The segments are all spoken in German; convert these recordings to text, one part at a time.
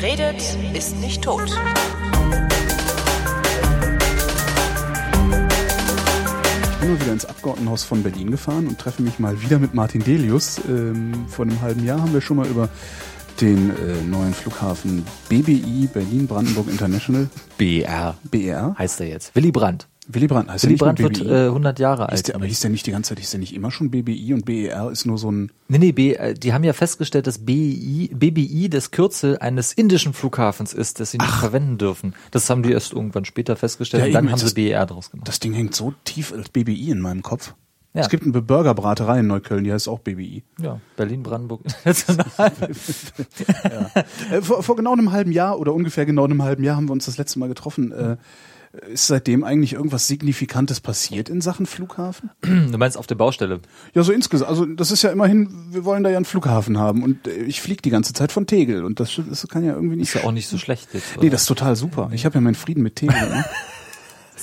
Wer redet, ist nicht tot. Ich bin mal wieder ins Abgeordnetenhaus von Berlin gefahren und treffe mich mal wieder mit Martin Delius. Ähm, vor einem halben Jahr haben wir schon mal über den äh, neuen Flughafen BBI Berlin Brandenburg International BR BR heißt er jetzt. Willy Brandt. Willy Brandt heißt Willy der nicht Brandt wird äh, 100 Jahre alt. der, aber hieß der nicht die ganze Zeit, hieß der nicht immer schon BBI und BER ist nur so ein Nee, nee, B, äh, die haben ja festgestellt, dass BI, BBI das Kürzel eines indischen Flughafens ist, das sie nicht verwenden dürfen. Das haben die erst irgendwann später festgestellt Ja, und dann haben das- sie BR draus gemacht. Das Ding hängt so tief als BBI in meinem Kopf. Ja. Es gibt eine Burgerbraterei in Neukölln, die heißt auch BBI. Ja, Berlin, Brandenburg, international. Äh, vor, vor genau einem halben Jahr oder ungefähr genau einem halben Jahr haben wir uns das letzte Mal getroffen. Äh, ist seitdem eigentlich irgendwas Signifikantes passiert in Sachen Flughafen? du meinst auf der Baustelle? Ja, so insgesamt. Also das ist ja immerhin, wir wollen da ja einen Flughafen haben und äh, ich fliege die ganze Zeit von Tegel und das, das kann ja irgendwie nicht. Ist ja auch nicht so schlecht jetzt. Nee, das ist total super. Ich habe ja meinen Frieden mit Tegel. Ne?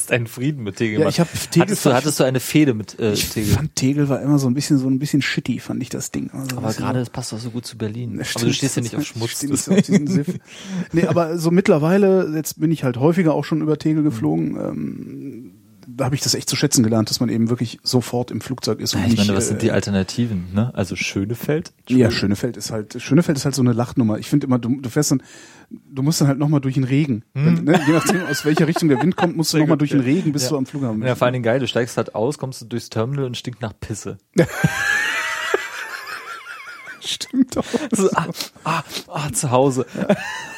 ist ein Frieden mit Tegel. Ja, gemacht. ich hab Tegel hattest, du, hattest du eine Fehde mit äh, Ich Tegel? fand Tegel war immer so ein bisschen so ein bisschen shitty, fand ich das Ding. Also, Aber gerade, das passt doch so gut zu Berlin. Das Aber du stimmt, stehst ja nicht auf Schmutz. nicht so auf diesen Siff. Nee, aber so mittlerweile, jetzt bin ich halt häufiger auch schon über Tegel geflogen, ähm, da habe ich das echt zu schätzen gelernt, dass man eben wirklich sofort im Flugzeug ist und ich nicht, meine, was sind die äh, Alternativen? Ne? Also Schönefeld? Ja, Schönefeld ist halt, Schönefeld ist halt so eine Lachnummer. Ich finde immer, du, du fährst dann, du musst dann halt nochmal durch den Regen. Wenn, ne, je nachdem, aus welcher Richtung der Wind kommt, musst du nochmal durch den. Regen, bis Ja. du am Flughafen Ja, vor allen Dingen geil, du steigst halt aus, kommst du durchs Terminal und stinkt nach Pisse. Stimmt doch. So, ah, ah, ah, zu Hause.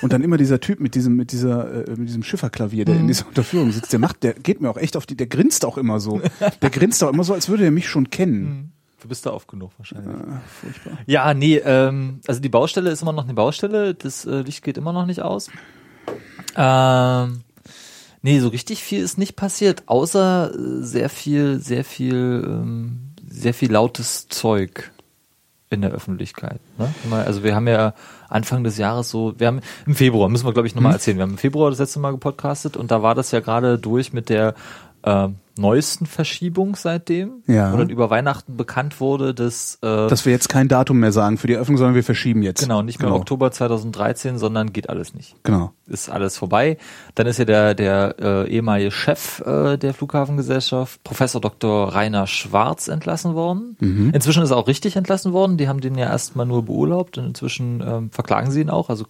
Und dann immer dieser Typ mit diesem, mit dieser, äh, mit diesem Schifferklavier, der in dieser Unterführung sitzt, der macht, der geht mir auch echt auf die, der grinst auch immer so. Der grinst auch immer so, als würde er mich schon kennen. Du bist da oft genug wahrscheinlich. Ah, furchtbar. Ja, nee, ähm, also die Baustelle ist immer noch eine Baustelle, das äh, Licht geht immer noch nicht aus. Ähm, nee, so richtig viel ist nicht passiert, außer äh, sehr viel, sehr viel, ähm, sehr viel lautes Zeug in der Öffentlichkeit. Ne? Also wir haben ja Anfang des Jahres so, wir haben im Februar, müssen wir glaube ich nochmal erzählen, wir haben im Februar das letzte Mal gepodcastet und da war das ja gerade durch mit der äh, neuesten Verschiebung seitdem, Ja. wo dann über Weihnachten bekannt wurde, dass äh, Dass wir jetzt kein Datum mehr sagen für die Eröffnung, sondern wir verschieben jetzt. Genau, nicht mehr genau. Oktober 2013, sondern geht alles nicht. Genau. Ist alles vorbei. Dann ist ja der, der äh, ehemalige Chef äh, der Flughafengesellschaft, Professor Dr. Rainer Schwarz, entlassen worden. Mhm. Inzwischen ist er auch richtig entlassen worden. Die haben den ja erstmal nur beurlaubt und inzwischen ähm, verklagen sie ihn auch. Also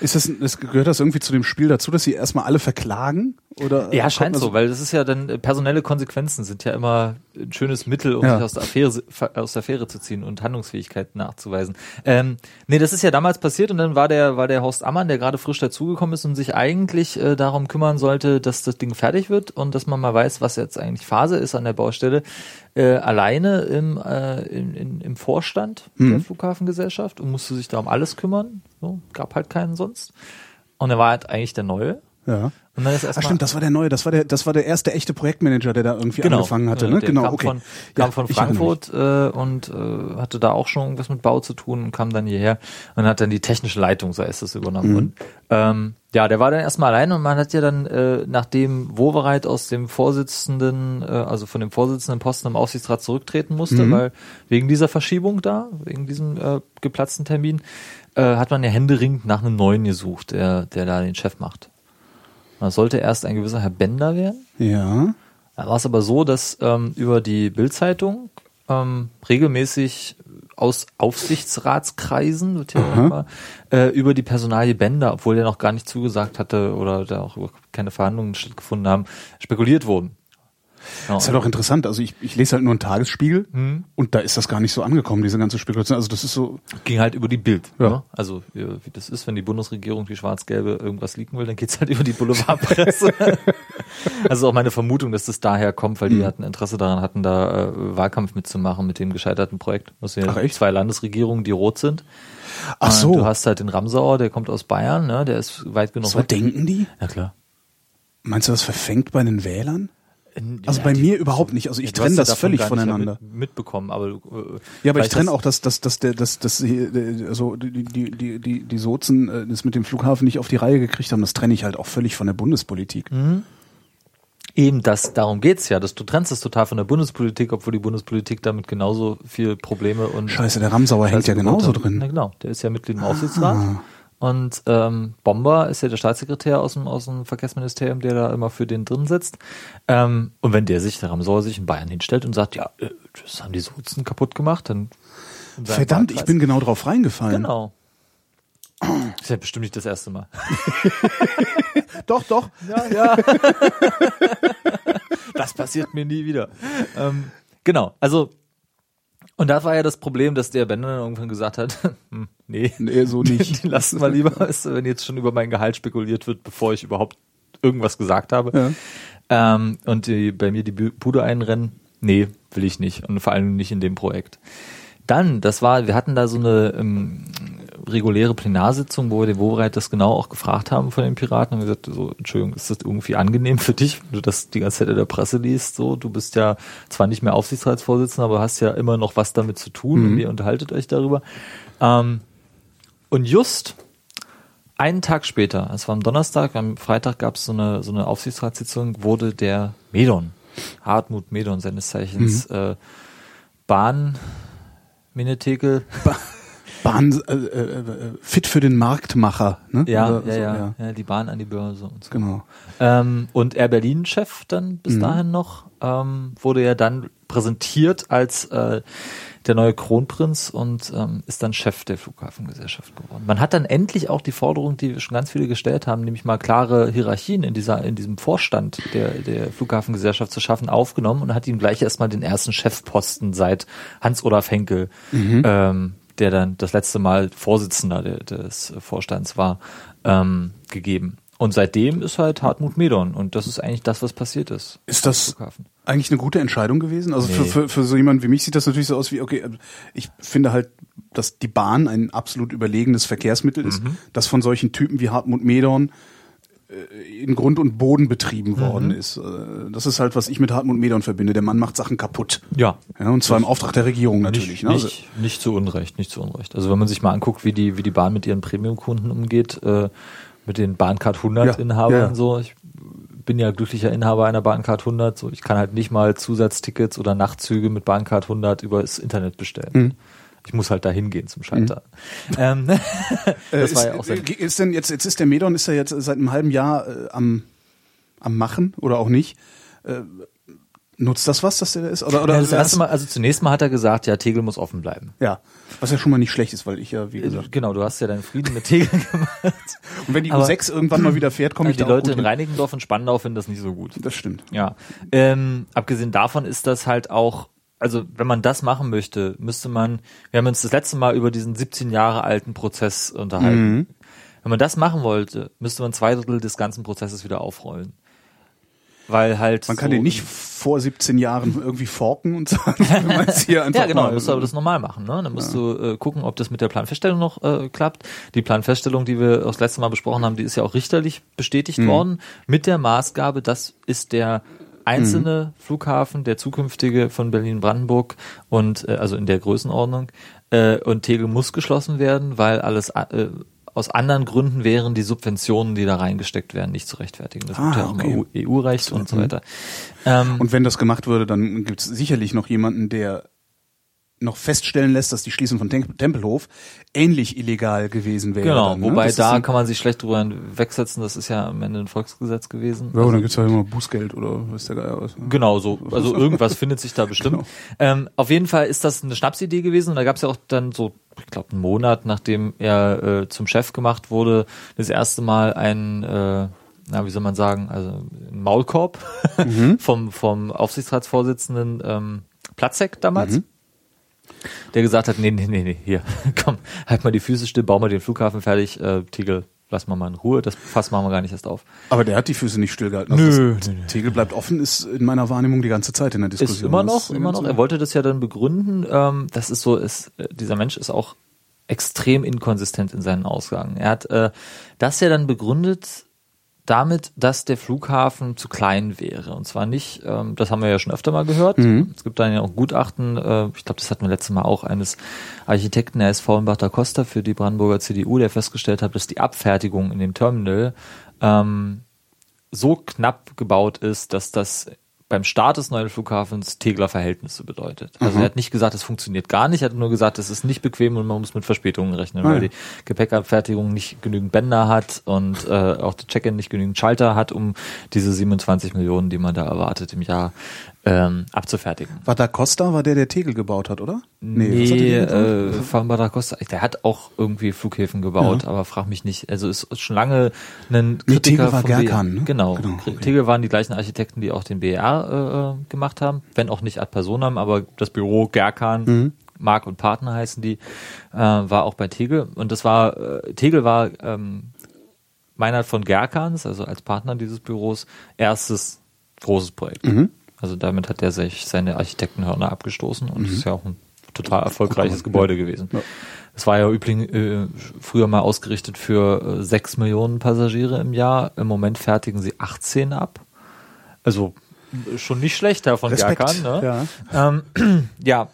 Ist das, das, gehört das irgendwie zu dem Spiel dazu, dass sie erstmal alle verklagen? Oder, ja, äh, scheint also- so, weil das ist ja dann äh, personelle Konsequenzen sind ja immer ein schönes Mittel, um Ja. sich aus der Affäre aus der Affäre zu ziehen und Handlungsfähigkeit nachzuweisen. Ähm, nee, das ist ja damals passiert und dann war der war der Horst Ammann, der gerade frisch dazugekommen ist und sich eigentlich äh, darum kümmern sollte, dass das Ding fertig wird und dass man mal weiß, was jetzt eigentlich Phase ist an der Baustelle, äh, alleine im äh, in, in, im Vorstand der Flughafengesellschaft und musste sich da um alles kümmern. So, gab halt keinen sonst. Und er war halt eigentlich der Neue. Ja. Und dann ist Ah, erstmal stimmt, das war der neue, das war der, das war der erste echte Projektmanager, der da irgendwie angefangen hatte, ne? Genau, kam okay. Von, kam Ja, von. Frankfurt äh, und äh, hatte da auch schon irgendwas mit Bau zu tun und kam dann hierher und hat dann die technische Leitung, so heißt es, übernommen. Mhm. Und ähm, ja, der war dann erstmal allein und man hat ja dann, äh, nachdem Wowereit aus dem Vorsitzenden, äh, also von dem Vorsitzenden Posten im Aufsichtsrat zurücktreten musste, Mhm. weil wegen dieser Verschiebung da, wegen diesem äh, geplatzten Termin, äh, hat man ja händeringend nach einem neuen gesucht, der, der da den Chef macht. Das sollte erst ein gewisser Herr Bender werden. Ja. Da war es aber so, dass ähm, über die Bildzeitung ähm, regelmäßig aus Aufsichtsratskreisen wird ja immer, äh, über die Personalie Bender, obwohl der noch gar nicht zugesagt hatte oder da auch keine Verhandlungen stattgefunden haben, spekuliert wurden. Ja, Das ist halt auch interessant. Also ich, ich lese halt nur einen Tagesspiegel Mhm. und da ist das gar nicht so angekommen, diese ganze Spekulation. Also das ist so, ging halt über die Bild. Ja. Ne? Also wie, das ist, wenn die Bundesregierung die schwarz-gelbe irgendwas leaken will, dann geht's halt über die Boulevardpresse. also auch meine Vermutung, dass das daher kommt, weil die hatten Interesse daran hatten, da äh, Wahlkampf mitzumachen mit dem gescheiterten Projekt. Das sind ja Ach, echt? zwei Landesregierungen, die rot sind. ach so, Du hast halt den Ramsauer, der kommt aus Bayern, ne? der ist weit genug so weg. denken die? Ja klar. Meinst du, das verfängt bei den Wählern? In- Also ja, bei mir überhaupt nicht. Also ich hast trenne ja das völlig voneinander. Mit, mitbekommen, aber äh, Ja, aber ich trenne das- auch, dass, dass, dass der, dass, die, äh, also die, die, die, die, Sozen äh, das mit dem Flughafen nicht auf die Reihe gekriegt haben, das trenne ich halt auch völlig von der Bundespolitik. Mhm. Eben das, darum geht's ja, dass du trennst es total von der Bundespolitik, obwohl die Bundespolitik damit genauso viel Probleme und Scheiße, der Ramsauer hängt ja genauso drin. Na genau, der ist ja Mitglied im Aufsichtsrat Und ähm, Bomber ist ja der Staatssekretär aus dem, aus dem Verkehrsministerium, der da immer für den drin sitzt. Ähm, und wenn der sich, der Ramsauer sich in Bayern hinstellt und sagt, ja, äh, das haben die Sozen kaputt gemacht, dann Verdammt, ich Wahlkreis- bin genau drauf reingefallen. Genau. Ist ja bestimmt nicht das erste Mal. Doch, doch. Ja, ja. das passiert mir nie wieder. Ähm, genau, also und da war ja das Problem, dass der Bender dann irgendwann gesagt hat, hm, nee, Nee, so nicht. die lassen wir lieber, weißt du, wenn jetzt schon über mein Gehalt spekuliert wird, bevor ich überhaupt irgendwas gesagt habe. Ähm, und die, bei mir die Bu- Bude einrennen, nee, will ich nicht. Und vor allem nicht in dem Projekt. Dann, das war, wir hatten da so eine ähm, reguläre Plenarsitzung, wo wir den Wobereit das genau auch gefragt haben von den Piraten und gesagt, so, Entschuldigung, ist das irgendwie angenehm für dich, wenn du das die ganze Zeit in der Presse liest, so, du bist ja zwar nicht mehr Aufsichtsratsvorsitzender, aber hast ja immer noch was damit zu tun und ihr unterhaltet euch darüber. Ähm, und just einen Tag später, es war am Donnerstag, am Freitag gab es so eine, so eine Aufsichtsratssitzung, wurde der Medon, Hartmut Medon seines Zeichens, äh, Bahn, Minetekel, Bahn, äh, äh, äh, fit für den Marktmacher. Ne? ja, Oder ja, so, ja, ja, die Bahn an die Börse und so. Genau. Ähm, und Air Berlin-Chef dann bis Mhm. dahin noch, ähm, wurde ja dann präsentiert als äh, der neue Kronprinz und ähm, ist dann Chef der Flughafengesellschaft geworden. Man hat dann endlich auch die Forderung, die schon ganz viele gestellt haben, nämlich mal klare Hierarchien in dieser in diesem Vorstand der der Flughafengesellschaft zu schaffen, aufgenommen und hat ihm gleich erstmal den ersten Chefposten seit Hans-Olaf Henkel, ähm, der dann das letzte Mal Vorsitzender de, des Vorstands war, ähm, gegeben. Und seitdem ist halt Hartmut Medon und das ist eigentlich das, was passiert ist. Ist das eigentlich eine gute Entscheidung gewesen? Also für, Nee. für, für so jemanden wie mich sieht das natürlich so aus wie, okay, ich finde halt, dass die Bahn ein absolut überlegenes Verkehrsmittel ist, Mhm. das von solchen Typen wie Hartmut Medorn äh, in Grund und Boden betrieben Mhm. worden ist. Äh, Das ist halt, was ich mit Hartmut Medorn verbinde. Der Mann macht Sachen kaputt. Ja. Ja, und zwar im Auftrag der Regierung natürlich. Nicht, ne? Also, nicht, nicht zu Unrecht, nicht zu Unrecht. Also wenn man sich mal anguckt, wie die, wie die Bahn mit ihren Premium-Kunden umgeht, äh, mit den Bahncard 100 Ja, Inhabern ja, ja. so, ich bin ja glücklicher Inhaber einer Bahncard 100, so ich kann halt nicht mal Zusatztickets oder Nachtzüge mit Bahncard 100 über das Internet bestellen. Mhm. Ich muss halt da hingehen zum Schalter. Ähm, das äh, war ist, ja auch sein äh, ist denn jetzt, jetzt ist der Medorn, ist er jetzt seit einem halben Jahr äh, am, am Machen oder auch nicht? Äh, nutzt das was, dass der da ist? Oder, oder ja, das erste Mal, also zunächst mal hat er gesagt, ja, Tegel muss offen bleiben. Ja, was ja schon mal nicht schlecht ist, weil ich ja, wie gesagt. Genau, du hast ja deinen Frieden mit Tegel gemacht. Und wenn die aber- U6 irgendwann mal wieder fährt, komme ich die da auch Leute in hin. Reinickendorf und Spandau finden das nicht so gut. Das stimmt. Ja. Ähm, abgesehen davon ist das halt auch, also wenn man das machen möchte, müsste man, wir haben uns das letzte Mal über diesen 17 Jahre alten Prozess unterhalten. Mhm. Wenn man das machen wollte, müsste man zwei Drittel des ganzen Prozesses wieder aufrollen. Weil halt. Man kann so den nicht vor 17 Jahren irgendwie forken und sagen, wenn man es hier einfach ja, genau, mal, dann musst du aber das normal machen. Ne? Dann musst du äh, gucken, ob das mit der Planfeststellung noch äh, klappt. Die Planfeststellung, die wir auch das letzte Mal besprochen haben, die ist ja auch richterlich bestätigt Mhm. worden mit der Maßgabe, das ist der einzelne Flughafen, der zukünftige von Berlin-Brandenburg und äh, also in der Größenordnung äh, und Tegel muss geschlossen werden, weil alles äh, aus anderen Gründen wären die Subventionen, die da reingesteckt werden, nicht zu rechtfertigen. Das Ah, wird ja okay. EU-Recht und so weiter. Ähm, Und wenn das gemacht würde, dann gibt es sicherlich noch jemanden, der noch feststellen lässt, dass die Schließung von Tem Tempelhof ähnlich illegal gewesen wäre. Genau, dann, ne? wobei Das da kann man sich schlecht drüber wegsetzen, das ist ja am Ende ein Volksgesetz gewesen. Ja, dann gibt's ja immer Bußgeld oder was der Geier was. Genau so, also irgendwas findet sich da bestimmt. Genau. Ähm, auf jeden Fall ist das eine Schnapsidee gewesen und da gab es ja auch dann so, ich glaube, einen Monat, nachdem er äh, zum Chef gemacht wurde, das erste Mal ein, äh, na wie soll man sagen, also ein Maulkorb vom, vom Aufsichtsratsvorsitzenden ähm, Platzek damals. Der gesagt hat, nee, nee, nee, nee, hier, komm, halt mal die Füße still, bau mal den Flughafen fertig, äh, Tegel, lass mal mal in Ruhe, das Fass machen wir gar nicht erst auf. Aber der hat die Füße nicht stillgehalten. Nö, Also nö, das nö. Tegel bleibt offen, ist in meiner Wahrnehmung die ganze Zeit in der Diskussion. Ist immer noch, immer noch. Er wollte das ja dann begründen. Ähm, das ist so, ist, äh, dieser Mensch ist auch extrem inkonsistent in seinen Aussagen. Er hat äh, das ja dann begründet damit, dass der Flughafen zu klein wäre. Und zwar nicht, ähm, das haben wir ja schon öfter mal gehört. Es gibt dann ja auch Gutachten, äh, ich glaube, das hatten wir letztes Mal auch, eines Architekten, der ist Faulenbach da Costa für die Brandenburger CDU, der festgestellt hat, dass die Abfertigung in dem Terminal ähm, so knapp gebaut ist, dass das beim Start des neuen Flughafens Tegler Verhältnisse bedeutet. Also Mhm. er hat nicht gesagt, es funktioniert gar nicht, er hat nur gesagt, es ist nicht bequem und man muss mit Verspätungen rechnen, Ah, weil die Gepäckabfertigung nicht genügend Bänder hat und äh, auch der Check-in nicht genügend Schalter hat, um diese 27 Millionen, die man da erwartet im Jahr, ähm, abzufertigen. War da Costa, war der, der Tegel gebaut hat, oder? Nee, der denn äh, gebaut? Van da Costa, der hat auch irgendwie Flughäfen gebaut, aber frag mich nicht. Also ist schon lange ein Nee, Kritiker Tegel war. Gerkan, ne? Genau. Genau. Tegel waren die gleichen Architekten, die auch den BR äh, gemacht haben, wenn auch nicht ad personam, aber das Büro Gerkan, Mhm. Mark und Partner heißen die, äh, war auch bei Tegel. Und das war, äh, Tegel war ähm, Meinert von Gerkans, also als Partner dieses Büros, erstes großes Projekt. Mhm. Also damit hat er sich seine Architektenhörner abgestoßen und Mhm. ist ja auch ein total erfolgreiches Gebäude gewesen. Es war ja übrigens äh, früher mal ausgerichtet für äh, 6 Millionen Passagiere im Jahr. Im Moment fertigen sie 18 ab. Also schon nicht schlechter von Respekt, Gerkan. Ne? ja. Ähm, ja,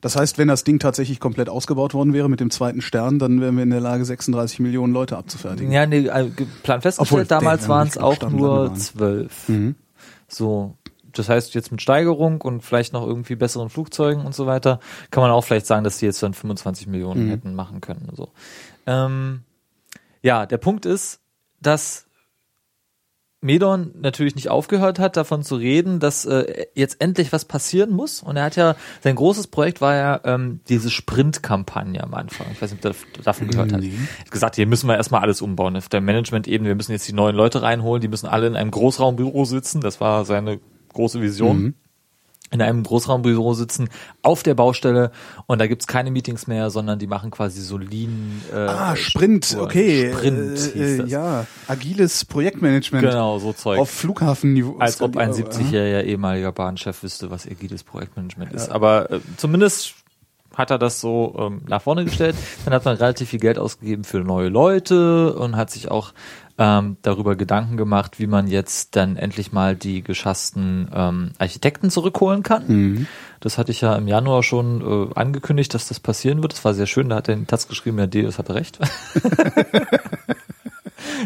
Das heißt, wenn das Ding tatsächlich komplett ausgebaut worden wäre mit dem zweiten Stern, dann wären wir in der Lage, 36 Millionen Leute abzufertigen. Ja, nee, äh, Plan festgestellt, Obwohl, damals waren es auch nur zwölf. Mhm. So, das heißt jetzt mit Steigerung und vielleicht noch irgendwie besseren Flugzeugen und so weiter, kann man auch vielleicht sagen, dass die jetzt dann 25 Millionen Mhm. hätten machen können. So. Ähm, ja, der Punkt ist, dass Medon natürlich nicht aufgehört hat, davon zu reden, dass äh, jetzt endlich was passieren muss. Und er hat ja, sein großes Projekt war ja ähm, diese Sprint-Kampagne am Anfang. Ich weiß nicht, ob du davon gehört hast. Nee. Er hat gesagt, hier müssen wir erstmal alles umbauen. Auf der Management-Ebene, wir müssen jetzt die neuen Leute reinholen, die müssen alle in einem Großraumbüro sitzen. Das war seine große Vision. Mhm. In einem Großraumbüro sitzen, auf der Baustelle und da gibt's keine Meetings mehr, sondern die machen quasi so Lean. Äh, Ah, Sprint, Strukturen. okay. Sprint äh, äh, das. Ja, agiles Projektmanagement Genau, so Zeug. auf Flughafenniveau. Als ob ein Ja. 70-jähriger ehemaliger Bahnchef wüsste, was agiles Projektmanagement ist. Aber äh, zumindest hat er das so ähm, nach vorne gestellt. Dann hat man relativ viel Geld ausgegeben für neue Leute und hat sich auch ähm, darüber Gedanken gemacht, wie man jetzt dann endlich mal die geschassten ähm, Architekten zurückholen kann. Mhm. Das hatte ich ja im Januar schon äh, angekündigt, dass das passieren wird. Das war sehr schön. Da hat er in den Taz geschrieben, ja, Deus hatte recht.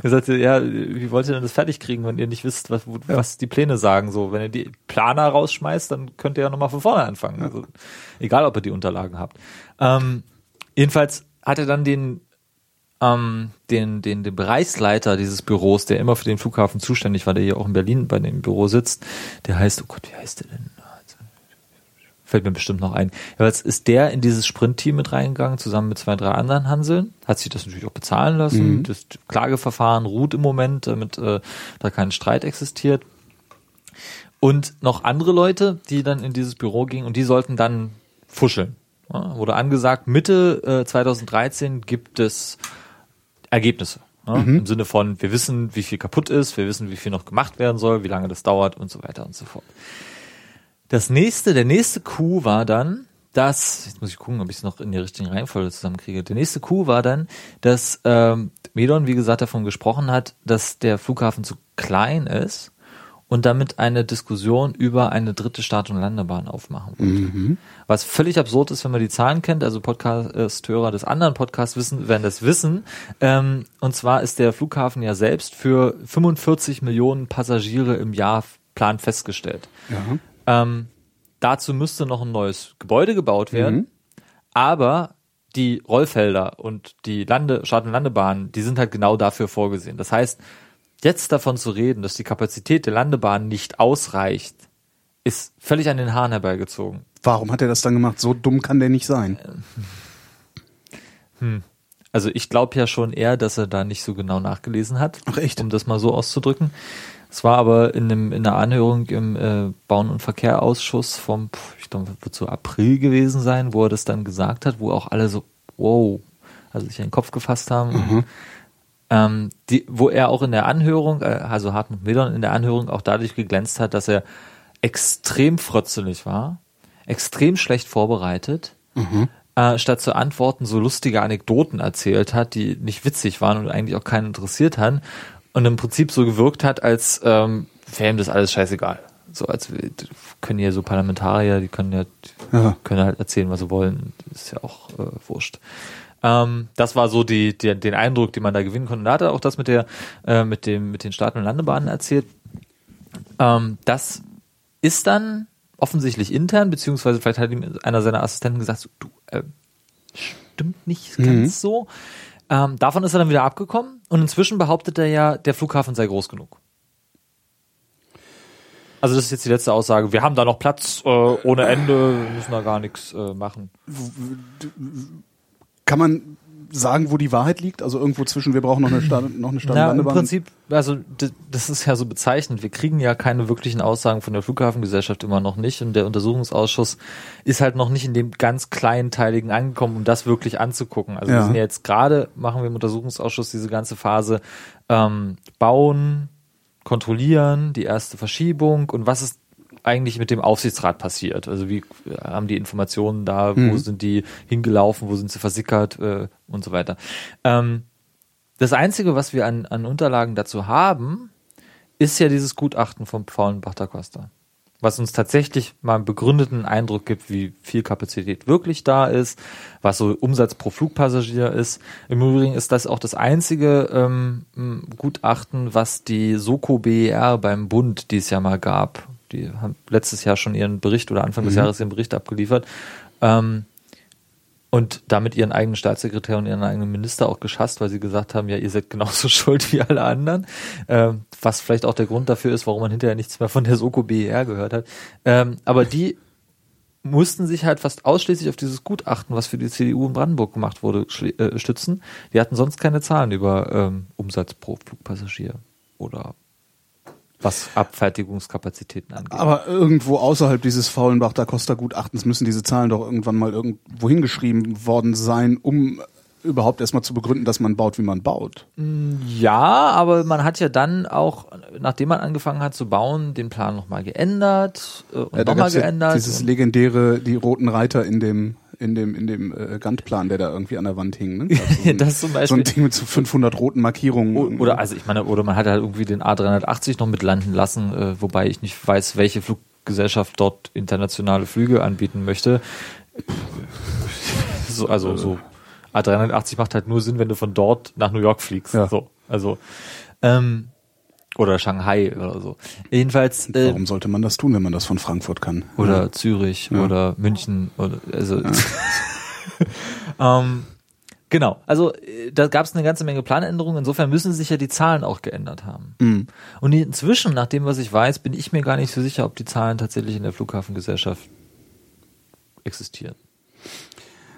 er sagte, ja, wie wollt ihr denn das fertig kriegen, wenn ihr nicht wisst, was, was die Pläne sagen? So, wenn ihr die Planer rausschmeißt, dann könnt ihr ja nochmal von vorne anfangen. Also, egal, ob ihr die Unterlagen habt. Ähm, jedenfalls hat er dann den ähm, den, den, den Bereichsleiter dieses Büros, der immer für den Flughafen zuständig war, der hier auch in Berlin bei dem Büro sitzt, der heißt, oh Gott, wie heißt der denn? Fällt mir bestimmt noch ein. Jedenfalls ist der in dieses Sprintteam mit reingegangen, zusammen mit zwei, drei anderen Hanseln. Hat sich das natürlich auch bezahlen lassen. Das Klageverfahren ruht im Moment, damit äh, da kein Streit existiert. Und noch andere Leute, die dann in dieses Büro gingen und die sollten dann fuscheln. Ja, wurde angesagt, Mitte äh, 2013 gibt es Ergebnisse. Ja, Im Sinne von, wir wissen, wie viel kaputt ist, wir wissen, wie viel noch gemacht werden soll, wie lange das dauert und so weiter und so fort. Das nächste, der nächste Coup war dann, dass, jetzt muss ich gucken, ob ich es noch in die richtigen Reihenfolge zusammenkriege. Der nächste Coup war dann, dass ähm, Medon, wie gesagt, davon gesprochen hat, dass der Flughafen zu klein ist und damit eine Diskussion über eine dritte Start- und Landebahn aufmachen wollte. Was völlig absurd ist, wenn man die Zahlen kennt. Also Podcast-Hörer des anderen Podcasts wissen, werden das wissen. Ähm, und zwar ist der Flughafen ja selbst für 45 Millionen Passagiere im Jahr plan festgestellt. Ja. Ähm, dazu müsste noch ein neues Gebäude gebaut werden, aber die Rollfelder und die Lande, Start- und Landebahnen, die sind halt genau dafür vorgesehen. Das heißt, jetzt davon zu reden, dass die Kapazität der Landebahn nicht ausreicht, ist völlig an den Haaren herbeigezogen. Warum hat er das dann gemacht? So dumm kann der nicht sein. Also ich glaube ja schon eher, dass er da nicht so genau nachgelesen hat. Ach, echt? Um das mal so auszudrücken. Es war aber in, einem, in einer Anhörung im äh, Bauen- und Verkehrausschuss vom, ich glaube, wird so April gewesen sein, wo er das dann gesagt hat, wo auch alle so, wow, also sich in den Kopf gefasst haben. Ähm, die, wo er auch in der Anhörung, äh, also Hartmut Medon in der Anhörung auch dadurch geglänzt hat, dass er extrem frötzelig war, extrem schlecht vorbereitet, äh, statt zu antworten so lustige Anekdoten erzählt hat, die nicht witzig waren und eigentlich auch keinen interessiert haben und im Prinzip so gewirkt hat, als ähm, wäre ihm das alles scheißegal. So als können hier so Parlamentarier, die können ja, Ja. können halt erzählen, was sie wollen. Ist ja auch äh, wurscht. Ähm, das war so die, die, den Eindruck, den man da gewinnen konnte. Und da hat er auch das mit der, äh, mit dem, mit den Start- und Landebahnen erzählt. Ähm, das ist dann offensichtlich intern, beziehungsweise vielleicht hat ihm einer seiner Assistenten gesagt, so, du, äh, stimmt nicht ganz so. Ähm, davon ist er dann wieder abgekommen und inzwischen behauptet er ja, der Flughafen sei groß genug. Also das ist jetzt die letzte Aussage. Wir haben da noch Platz äh, ohne Ende, wir müssen da gar nichts äh, machen. Kann man sagen, wo die Wahrheit liegt? Also irgendwo zwischen, wir brauchen noch eine Start, noch eine Start Na, im. Prinzip, also das ist ja so bezeichnend. Wir kriegen ja keine wirklichen Aussagen von der Flughafengesellschaft immer noch nicht und der Untersuchungsausschuss ist halt noch nicht in dem ganz kleinteiligen angekommen, um das wirklich anzugucken. Also wir Ja. sind ja jetzt gerade, machen wir im Untersuchungsausschuss diese ganze Phase ähm, bauen, kontrollieren, die erste Verschiebung und was ist eigentlich mit dem Aufsichtsrat passiert? Also wie äh, haben die Informationen da, wo sind die hingelaufen, wo sind sie versickert äh, und so weiter. Ähm, das Einzige, was wir an, an Unterlagen dazu haben, ist ja dieses Gutachten vom faulen Bachter Costa. Was uns tatsächlich mal einen begründeten Eindruck gibt, wie viel Kapazität wirklich da ist, was so Umsatz pro Flugpassagier ist. Im Übrigen ist das auch das einzige ähm, Gutachten, was die Soko BER beim Bund dieses Jahr mal gab. Die haben letztes Jahr schon ihren Bericht oder Anfang des Jahres ihren Bericht abgeliefert. Ähm, und damit ihren eigenen Staatssekretär und ihren eigenen Minister auch geschasst, weil sie gesagt haben, ja, ihr seid genauso schuld wie alle anderen. Ähm, was vielleicht auch der Grund dafür ist, warum man hinterher nichts mehr von der Soko BER gehört hat. Ähm, aber die mussten sich halt fast ausschließlich auf dieses Gutachten, was für die CDU in Brandenburg gemacht wurde, äh, stützen. Die hatten sonst keine Zahlen über ähm, Umsatz pro Flugpassagier oder was Abfertigungskapazitäten angeht. Aber irgendwo außerhalb dieses Faulenbach da Costa Gutachtens müssen diese Zahlen doch irgendwann mal irgendwo hingeschrieben worden sein, um überhaupt erstmal zu begründen, dass man baut, wie man baut. Ja, aber man hat ja dann auch, nachdem man angefangen hat zu bauen, den Plan nochmal geändert äh, und Ja, nochmal gab's ja geändert. dieses legendäre, die roten Reiter in dem in dem in dem äh, Gantt-Plan, der da irgendwie an der Wand hing. Ne? So ein- Das zum so Beispiel. ein Ding mit so 500 roten Markierungen. O- Oder also ich meine, oder man hat halt irgendwie den A380 noch mit landen lassen, äh, wobei ich nicht weiß, welche Fluggesellschaft dort internationale Flüge anbieten möchte. So, also so A380 macht halt nur Sinn, wenn du von dort nach New York fliegst. Ja. So, also ähm, oder Shanghai oder so. Jedenfalls äh, Warum sollte man das tun, wenn man das von Frankfurt kann? oder Zürich Ja. oder München oder also ähm, genau. Also äh, da gab es eine ganze Menge Planänderungen. Insofern müssen sich ja die Zahlen auch geändert haben. Mhm. Und inzwischen, nach dem, was ich weiß, bin ich mir gar nicht so sicher, ob die Zahlen tatsächlich in der Flughafengesellschaft existieren.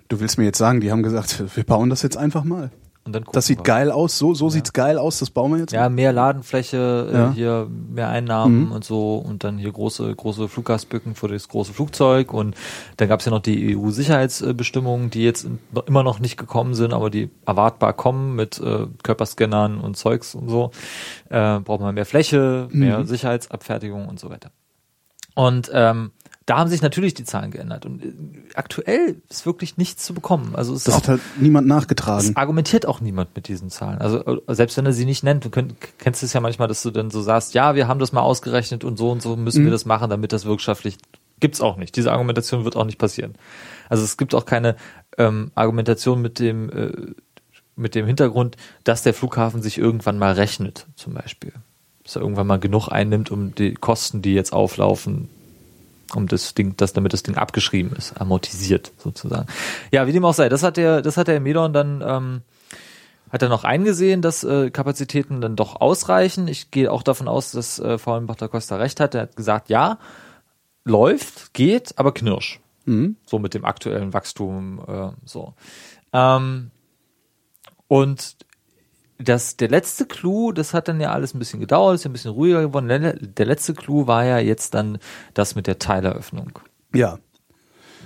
Du willst mir jetzt sagen, die haben gesagt, wir bauen das jetzt einfach mal. Und dann Das sieht wir. geil aus, so, so sieht's geil aus, das bauen wir jetzt. Ja, mehr Ladenfläche, äh, Ja. hier mehr Einnahmen Mhm. und so und dann hier große, große Fluggastbücken für das große Flugzeug und dann gab's ja noch die EU-Sicherheitsbestimmungen, die jetzt immer noch nicht gekommen sind, aber die erwartbar kommen mit äh, Körperscannern und Zeugs und so. Äh, braucht man mehr Fläche, mehr Mhm. Sicherheitsabfertigung und so weiter. Und ähm, da haben sich natürlich die Zahlen geändert und äh, aktuell ist wirklich nichts zu bekommen. Also es Das auch hat halt niemand nachgetragen. es argumentiert auch niemand mit diesen Zahlen. Also äh, selbst wenn er sie nicht nennt, du könnt, kennst es ja manchmal, dass du dann so sagst, ja, wir haben das mal ausgerechnet und so und so müssen wir das machen, damit das wirtschaftlich gibt's auch nicht. Diese Argumentation wird auch nicht passieren. Also es gibt auch keine ähm, Argumentation mit dem äh, mit dem Hintergrund, dass der Flughafen sich irgendwann mal rechnet, zum Beispiel. Dass er irgendwann mal genug einnimmt, um die Kosten, die jetzt auflaufen, um das Ding, dass damit das Ding abgeschrieben ist, amortisiert sozusagen. Ja, wie dem auch sei, das hat der, das hat der Medon dann ähm, hat er noch eingesehen, dass äh, Kapazitäten dann doch ausreichen. Ich gehe auch davon aus, dass äh, allem Bachter Costa recht hat. Er hat gesagt, ja, läuft, geht, aber knirsch. Mhm. So mit dem aktuellen Wachstum äh, so. Ähm, und das, der letzte Clou, das hat dann ja alles ein bisschen gedauert, ist ja ein bisschen ruhiger geworden. Der, der letzte Clou war ja jetzt dann das mit der Teileröffnung. Ja.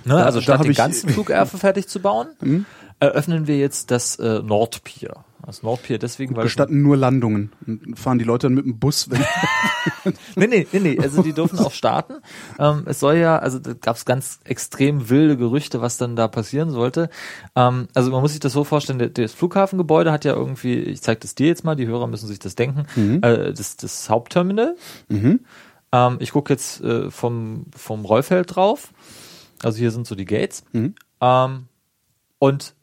Ne? also da statt den ganzen Flughafen fertig zu bauen, eröffnen wir jetzt das äh, Nordpier. Das Nordpier deswegen, weil Gestatten nur Landungen. Und fahren die Leute dann mit dem Bus, wenn nee, nee, nee, nee, also die dürfen auch starten. Ähm, es soll ja, also da gab es ganz extrem wilde Gerüchte, was dann da passieren sollte. Ähm, also man muss sich das so vorstellen, das Flughafengebäude hat ja irgendwie, ich zeige das dir jetzt mal, die Hörer müssen sich das denken, äh, das, das Hauptterminal. Ähm, ich gucke jetzt äh, vom, vom Rollfeld drauf. Also hier sind so die Gates. Ähm, und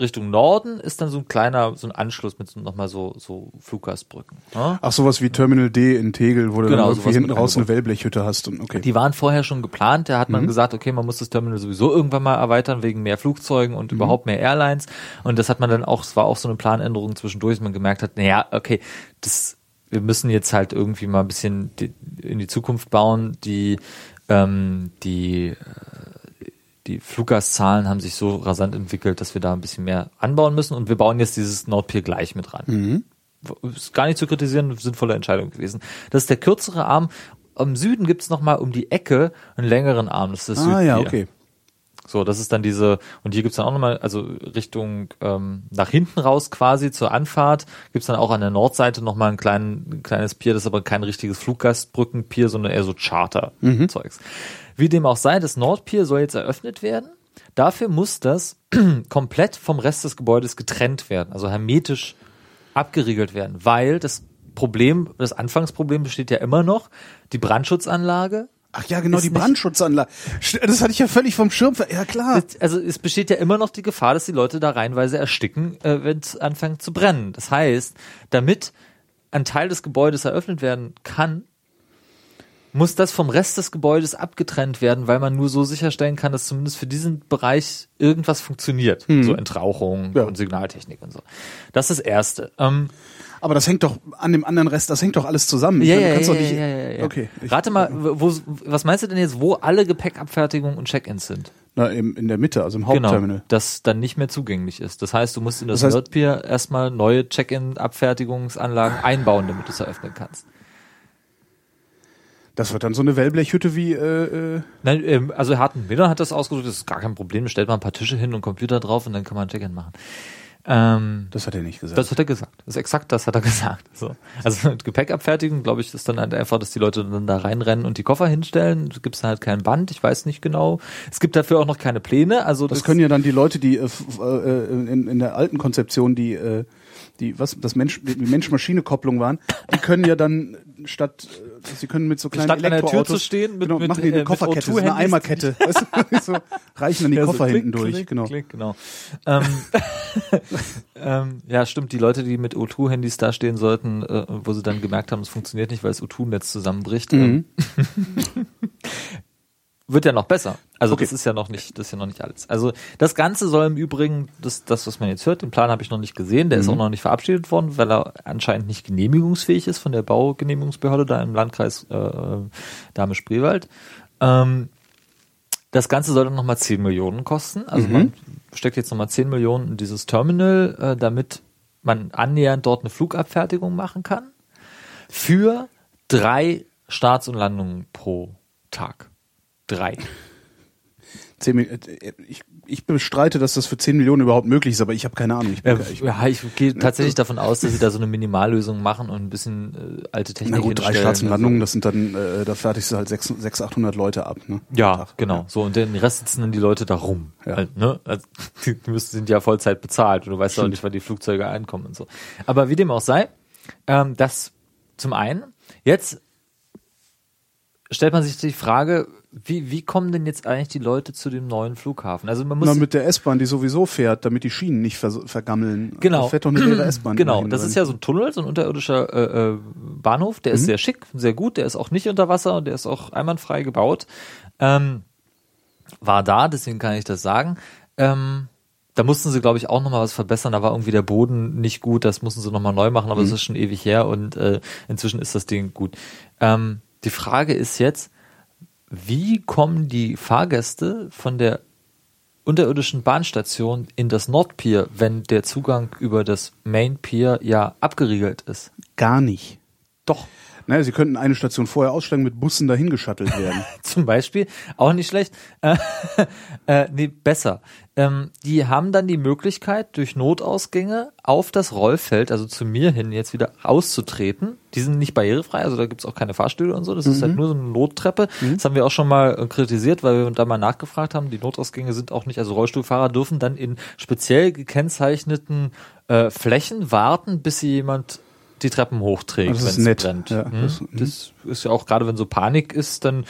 Richtung Norden ist dann so ein kleiner, so ein Anschluss mit so, nochmal so, so Fluggastbrücken. Ne? Ach, sowas wie Terminal D in Tegel, wo du Genau, dann irgendwie hinten raus eine. Wellblechhütte hast und okay. Die waren vorher schon geplant. Da hat man gesagt, okay, man muss das Terminal sowieso irgendwann mal erweitern wegen mehr Flugzeugen und überhaupt mehr Airlines. Und das hat man dann auch, es war auch so eine Planänderung zwischendurch, dass man gemerkt hat, naja, okay, das, wir müssen jetzt halt irgendwie mal ein bisschen in die Zukunft bauen. Die, ähm, die, äh, die Fluggastzahlen haben sich so rasant entwickelt, dass wir da ein bisschen mehr anbauen müssen. Und wir bauen jetzt dieses Nordpier gleich mit ran ist gar nicht zu kritisieren, sinnvolle Entscheidung gewesen. Das ist der kürzere Arm. Im Süden gibt's noch mal um die Ecke einen längeren Arm. Das ist das ah ja, Südpier. okay. So, das ist dann diese, und hier gibt's dann auch nochmal, also Richtung ähm, nach hinten raus quasi zur Anfahrt, gibt's dann auch an der Nordseite nochmal ein, klein, ein kleines Pier, das ist aber kein richtiges Fluggastbrückenpier, sondern eher so Charter-Zeugs. Wie dem auch sei, das Nordpier soll jetzt eröffnet werden. Dafür muss das komplett vom Rest des Gebäudes getrennt werden, also hermetisch abgeriegelt werden, weil das Problem, das Anfangsproblem besteht ja immer noch, die Brandschutzanlage Ach ja, genau, die Brandschutzanlage. Das hatte ich ja völlig vom Schirm. ver- Ja, klar. Also es besteht ja immer noch die Gefahr, dass die Leute da reihenweise ersticken, äh, wenn es anfängt zu brennen. Das heißt, damit ein Teil des Gebäudes eröffnet werden kann, muss das vom Rest des Gebäudes abgetrennt werden, weil man nur so sicherstellen kann, dass zumindest für diesen Bereich irgendwas funktioniert. So Entrauchung Ja. und Signaltechnik und so. Das ist das Erste. Ähm, Aber das hängt doch an dem anderen Rest, das hängt doch alles zusammen. Ja, meine, ja, ja, nicht. ja, ja, ja. Okay. Ich, Rate mal, wo, was meinst du denn jetzt, wo alle Gepäckabfertigung und Check-ins sind? Na, im, in der Mitte, also im Genau, Hauptterminal. das dann nicht mehr zugänglich ist. Das heißt, du musst in das, Das heißt- Nordpier erstmal neue Check-in-Abfertigungsanlagen einbauen, damit du es eröffnen kannst. Das wird dann so eine Wellblechhütte wie, äh, äh, Nein, ähm, also Harten Miller hat das ausgedrückt, das ist gar kein Problem, stellt mal ein paar Tische hin und Computer drauf und dann kann man ein Check-in machen. Ähm, das hat er nicht gesagt. das hat er gesagt. Das ist exakt das hat er gesagt. So. Also mit Gepäckabfertigung, glaube ich, ist dann halt einfach, dass die Leute dann da reinrennen und die Koffer hinstellen. Es gibt dann halt kein Band, ich weiß nicht genau. Es gibt dafür auch noch keine Pläne. Also das können ja dann die Leute, die äh, äh, in, in der alten Konzeption, die, äh, die was das Mensch, die Mensch-Maschine-Kopplung waren, die können ja dann statt, äh, sie können mit so kleinen Statt an der Tür Elektroautos, zu stehen, mit- genau, mit, machen die äh, eine mit Kofferkette, so eine O2-Handys. Eimerkette, weißt du? so, reichen dann die Ja, so Koffer klick, hinten durch, klick, genau. Klick, genau. Ähm, ähm, ja, stimmt. Die Leute, die mit O2-Handys da stehen sollten, äh, wo sie dann gemerkt haben, es funktioniert nicht, weil das O2-Netz zusammenbricht, Mhm. ähm, wird ja noch besser. Also Okay. das ist ja noch nicht, das ist ja noch nicht alles. Also das Ganze soll im Übrigen, das, das was man jetzt hört, den Plan habe ich noch nicht gesehen, der ist Mhm. auch noch nicht verabschiedet worden, weil er anscheinend nicht genehmigungsfähig ist von der Baugenehmigungsbehörde da im Landkreis äh, Dahme-Spreewald. Ähm, das Ganze soll dann nochmal 10 Millionen kosten. Also man steckt jetzt nochmal 10 Millionen in dieses Terminal, äh, damit man annähernd dort eine Flugabfertigung machen kann. Für drei Starts und Landungen pro Tag. Drei. Äh, ich, ich bestreite, dass das für 10 Millionen überhaupt möglich ist, aber ich habe keine Ahnung. Ich, bin- Äh, ich, ja, ich gehe tatsächlich davon aus, dass sie da so eine Minimallösung machen und ein bisschen äh, alte Technik na gut, drei. Starts und Landungen, das sind dann, äh, da fertigst du halt 600, 800 Leute ab. Ne? Ja, genau. So, und den Rest sitzen dann die Leute da rum. Ja. Halt, ne? also, die müssen, sind ja Vollzeit bezahlt und du weißt auch nicht, wann die Flugzeuge einkommen und so. Aber wie dem auch sei, ähm, das zum einen. Jetzt stellt man sich die Frage, wie, wie kommen denn jetzt eigentlich die Leute zu dem neuen Flughafen? Also man muss Na, mit der S-Bahn, die sowieso fährt, damit die Schienen nicht vers vergammeln. Genau. Da fährt doch eine leere S-Bahn. Genau, immerhin das ist ja so ein Tunnel, so ein unterirdischer äh, äh, Bahnhof, der Mhm. ist sehr schick, sehr gut, der ist auch nicht unter Wasser und der ist auch einwandfrei gebaut. Ähm, war da, deswegen kann ich das sagen. Ähm, da mussten sie, glaube ich, auch nochmal was verbessern. Da war irgendwie der Boden nicht gut, das mussten sie nochmal neu machen, aber es Mhm. ist schon ewig her und äh, inzwischen ist das Ding gut. Ähm, die Frage ist jetzt, wie kommen die Fahrgäste von der unterirdischen Bahnstation in das Nordpier, wenn der Zugang über das Main Pier ja abgeriegelt ist? Gar nicht. Doch. Naja, sie könnten eine Station vorher aussteigen, mit Bussen dahin geschattelt werden. Zum Beispiel, auch nicht schlecht. Äh, äh, nee, besser. Ähm, die haben dann die Möglichkeit, durch Notausgänge auf das Rollfeld, also zu mir hin, jetzt wieder auszutreten. Die sind nicht barrierefrei, also da gibt's auch keine Fahrstühle und so. Das ist halt nur so eine Nottreppe. Das haben wir auch schon mal äh, kritisiert, weil wir da mal nachgefragt haben. Die Notausgänge sind auch nicht, also Rollstuhlfahrer dürfen dann in speziell gekennzeichneten äh, Flächen warten, bis sie jemand die Treppen hochträgt, wenn es nett. brennt. Ja, Hm? das- mhm. das ist ja auch gerade, wenn so Panik ist, dann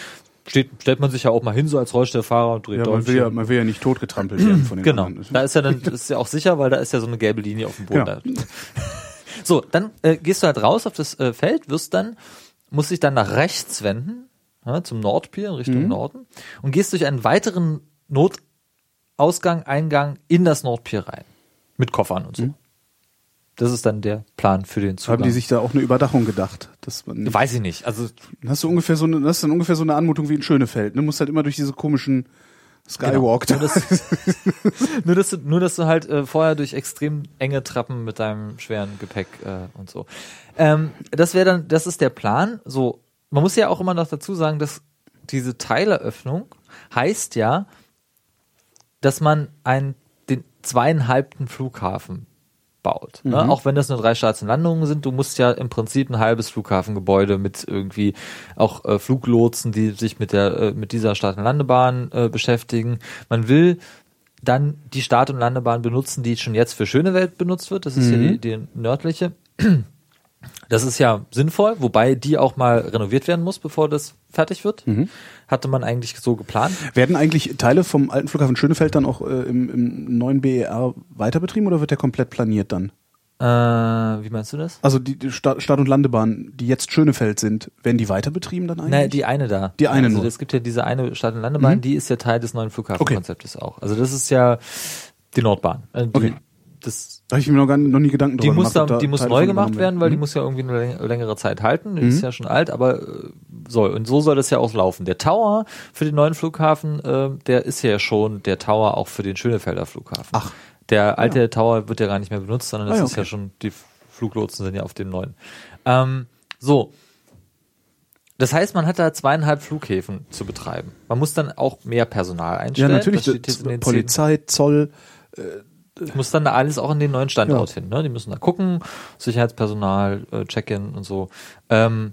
steht, stellt man sich ja auch mal hin so als Rollstuhlfahrer und dreht Ja, man will ja, man will ja nicht totgetrampelt werden von den Genau. anderen. Da ist ja dann, das ist ja auch sicher, weil da ist ja so eine gelbe Linie auf dem Boden. Ja. Da. So, dann äh, gehst du halt raus auf das äh, Feld, wirst dann, musst dich dann nach rechts wenden, ja, zum Nordpier in Richtung Norden und gehst durch einen weiteren Notausgang, Eingang in das Nordpier rein. Mit Koffern und so. Das ist dann der Plan für den Zugang. Haben die sich da auch eine Überdachung gedacht? Dass man Weiß ich nicht. Also hast du ungefähr so eine, das ist dann ungefähr so eine Anmutung wie in Schönefeld. Ne? Du musst halt immer durch diese komischen Skywalk. Genau. Nur, dass, nur, dass du, nur, dass du halt äh, vorher durch extrem enge Treppen mit deinem schweren Gepäck äh, und so. Ähm, das wäre dann, das ist der Plan. So, man muss ja auch immer noch dazu sagen, dass diese Teileröffnung heißt ja, dass man einen, den zweieinhalbten Flughafen baut. Ne? Auch wenn das nur drei Starts und Landungen sind, du musst ja im Prinzip ein halbes Flughafengebäude mit irgendwie auch äh, Fluglotsen, die sich mit der äh, mit dieser Start- und Landebahn äh, beschäftigen. Man will dann die Start- und Landebahn benutzen, die schon jetzt für Schönewelt benutzt wird. Das ist hier die, die nördliche. Das ist ja sinnvoll, wobei die auch mal renoviert werden muss, bevor das fertig wird. Hatte man eigentlich so geplant. Werden eigentlich Teile vom alten Flughafen Schönefeld dann auch äh, im, im neuen BER weiterbetrieben oder wird der komplett planiert dann? Äh, wie meinst du das? Also die, die Start, Start- und Landebahnen, die jetzt Schönefeld sind, werden die weiterbetrieben dann eigentlich? Nein, die eine da. Die eine also nur. Mhm. Es gibt ja diese eine Start- und Landebahn, die ist ja Teil des neuen Flughafenkonzeptes auch. Also das ist ja die Nordbahn. Äh, die, Okay. Das, da habe ich mir noch, gar, noch nie Gedanken die muss, gemacht. da, die muss Teile neu gemacht werden, weil die Mhm. muss ja irgendwie eine läng- längere Zeit halten. Die ist ja schon alt, aber äh, soll. Und so soll das ja auch laufen. Der Tower für den neuen Flughafen, äh, der ist ja schon der Tower auch für den Schönefelder Flughafen. Ach. Der alte Tower wird ja gar nicht mehr benutzt, sondern das Ah ja, ist ja okay. schon, die Fluglotsen sind ja auf dem neuen. Ähm, so. Das heißt, man hat da zweieinhalb Flughäfen zu betreiben. Man muss dann auch mehr Personal Ja, einstellen. natürlich. Das den Polizei, Zoll. zehn- muss dann da alles auch in den neuen Standort hin. Ne? Die müssen da gucken, Sicherheitspersonal, äh, Check-in und so. Ähm,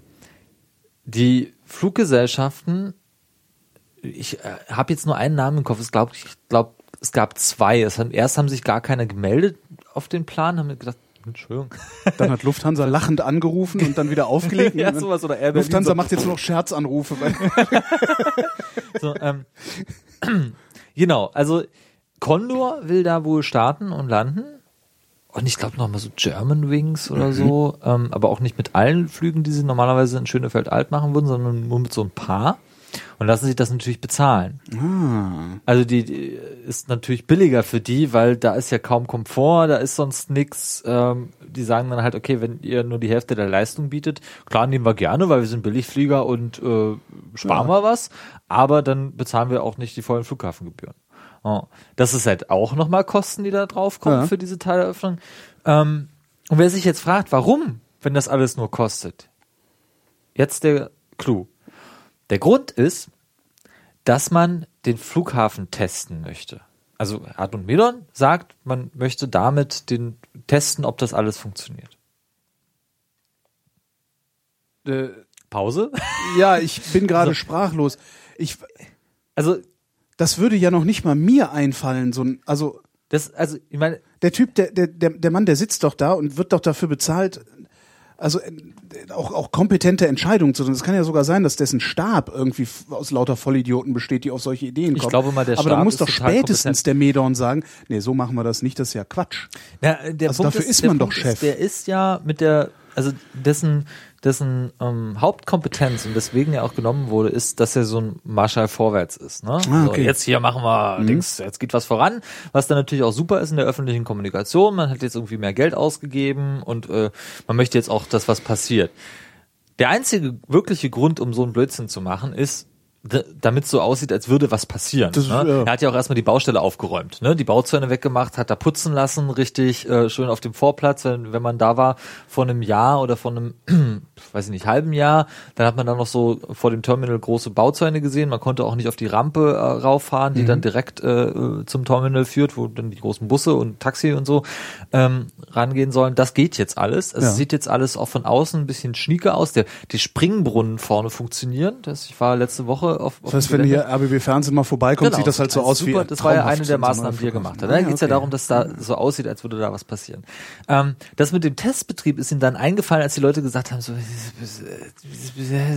die Fluggesellschaften, ich äh, habe jetzt nur einen Namen im Kopf. Ich glaube, ich glaub, es gab zwei. Es haben, erst haben sich gar keiner gemeldet auf den Plan, haben gedacht, Entschuldigung. Dann hat Lufthansa lachend angerufen und dann wieder aufgelegt. Ja, sowas oder Air Lufthansa so- macht jetzt nur noch Scherzanrufe. So, ähm, genau, also Condor will da wohl starten und landen. Und ich glaube noch mal so German Wings oder so, ähm, aber auch nicht mit allen Flügen, die sie normalerweise in Schönefeld alt machen würden, sondern nur mit so ein paar. Und lassen sich das natürlich bezahlen. Also die, die ist natürlich billiger für die, weil da ist ja kaum Komfort, da ist sonst nix. Ähm, die sagen dann halt, okay, wenn ihr nur die Hälfte der Leistung bietet, klar nehmen wir gerne, weil wir sind Billigflieger und äh, sparen wir was, aber dann bezahlen wir auch nicht die vollen Flughafengebühren. Oh. Das ist halt auch nochmal Kosten, die da drauf kommen Ja. für diese Teileröffnung. Ähm, und wer sich jetzt fragt, warum, wenn das alles nur kostet, jetzt der Clou. Der Grund ist, dass man den Flughafen testen möchte. Also Art und Medon sagt, man möchte damit den testen, ob das alles funktioniert. äh, Pause? ja, ich bin gerade sprachlos. Ich, Also das würde ja noch nicht mal mir einfallen. So ein, also das, also ich meine, der Typ, der, der, der, der Mann, der sitzt doch da und wird doch dafür bezahlt. Also äh, auch, auch kompetente Entscheidungen zu tun. Es kann ja sogar sein, dass dessen Stab irgendwie aus lauter Vollidioten besteht, die auf solche Ideen Ich kommen. glaube mal, der Aber dann Stab muss ist doch spätestens der Medorn sagen, nee, so machen wir das nicht, das ist ja Quatsch. Ja, der Also Punkt dafür ist der man doch Punkt Chef. Ist, der ist ja mit der, also dessen, dessen ähm, Hauptkompetenz und deswegen ja auch genommen wurde, ist, dass er so ein Marschall vorwärts ist. Ne? Ah, so, okay. jetzt hier machen wir Dings, jetzt geht was voran, was dann natürlich auch super ist in der öffentlichen Kommunikation. Man hat jetzt irgendwie mehr Geld ausgegeben und äh, man möchte jetzt auch, dass was passiert. Der einzige wirkliche Grund, um so einen Blödsinn zu machen, ist, damit so aussieht, als würde was passieren. Das ne? ja. Er hat ja auch erstmal die Baustelle aufgeräumt, ne? die Bauzäune weggemacht, hat da putzen lassen, richtig äh, schön auf dem Vorplatz, wenn, wenn man da war vor einem Jahr oder vor einem, weiß ich nicht, halben Jahr, dann hat man da noch so vor dem Terminal große Bauzäune gesehen, man konnte auch nicht auf die Rampe äh, rauffahren, die dann direkt äh, zum Terminal führt, wo dann die großen Busse und Taxi und so ähm, rangehen sollen. Das geht jetzt alles. Es Ja. sieht jetzt alles auch von außen ein bisschen schnieker aus. Der, die Springbrunnen vorne funktionieren. Das, ich war letzte Woche nur auf, auf Das heißt, wenn hier RBB Fernsehen mal vorbeikommt, Genau, sieht das halt so aus wie super, Das war ja eine der Maßnahmen, die er gemacht hat. Da Ah, ja okay. darum, dass da so aussieht, als würde da was passieren. Ähm, das mit dem Testbetrieb ist ihm dann eingefallen, als die Leute gesagt haben, so,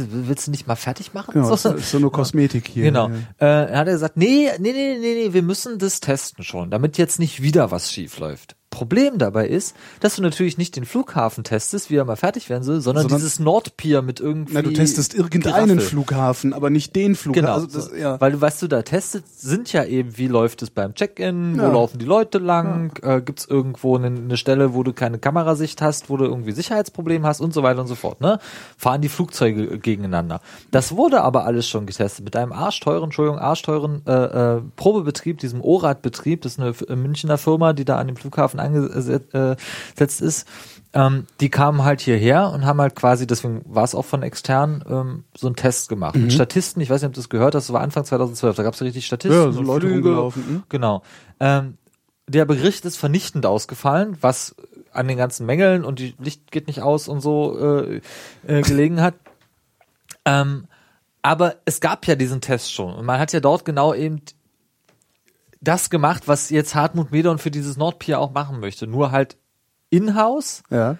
willst du nicht mal fertig machen? Genau, so, das ist so nur Kosmetik hier. Genau. Ja. Äh, hat er gesagt, nee, nee, nee, nee, nee, wir müssen das testen schon, damit jetzt nicht wieder was schief läuft. Problem dabei ist, dass du natürlich nicht den Flughafen testest, wie er mal fertig werden soll, sondern, Sondern- dieses Nordpier mit irgendwie. Na, du testest irgendeinen Giraffel. Flughafen, aber nicht den Flughafen. Genau, Also das, ja. weil du, was du da testest, sind ja eben, wie läuft es beim Check-in, wo Ja. laufen die Leute lang, äh, gibt's irgendwo eine, eine Stelle, wo du keine Kamerasicht hast, wo du irgendwie Sicherheitsprobleme hast und so weiter und so fort. Ne? Fahren die Flugzeuge gegeneinander. Das wurde aber alles schon getestet mit einem arschteuren, Entschuldigung, arschteuren äh, äh, Probebetrieb, diesem ORAD-Betrieb, das ist eine äh, Münchner Firma, die da an dem Flughafen angesetzt ist. Ähm, die kamen halt hierher und haben halt quasi, deswegen war es auch von extern, ähm, so einen Test gemacht. Mit Statisten, ich weiß nicht, ob du das gehört hast, das war Anfang 2012, da gab es richtig Statisten. Ja, so Leute rumgelaufen, hm? Genau. Ähm, der Bericht ist vernichtend ausgefallen, was an den ganzen Mängeln und die Licht geht nicht aus und so äh, äh, gelegen hat. Ähm, aber es gab ja diesen Test schon und man hat ja dort genau eben das gemacht, was jetzt Hartmut Medon für dieses Nordpier auch machen möchte. Nur halt in-house ja.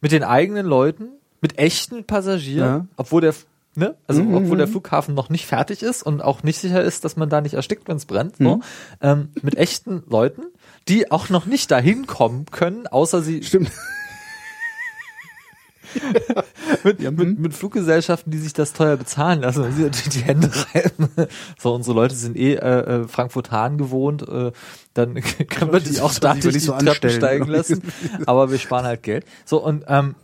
mit den eigenen Leuten, mit echten Passagieren, Ja. obwohl der ne, also obwohl der Flughafen noch nicht fertig ist und auch nicht sicher ist, dass man da nicht erstickt, wenn es brennt, so, ähm, mit echten Leuten, die auch noch nicht dahin kommen können, außer sie Stimmt. Mit, mit, mit Fluggesellschaften, die sich das teuer bezahlen lassen und sie natürlich die Hände reiben. So, unsere Leute sind eh äh, äh, Frankfurt-Hahn gewohnt, äh, dann können wir die auch statisch die so Treppen anstellen. steigen lassen, aber wir sparen halt Geld. So, und ähm,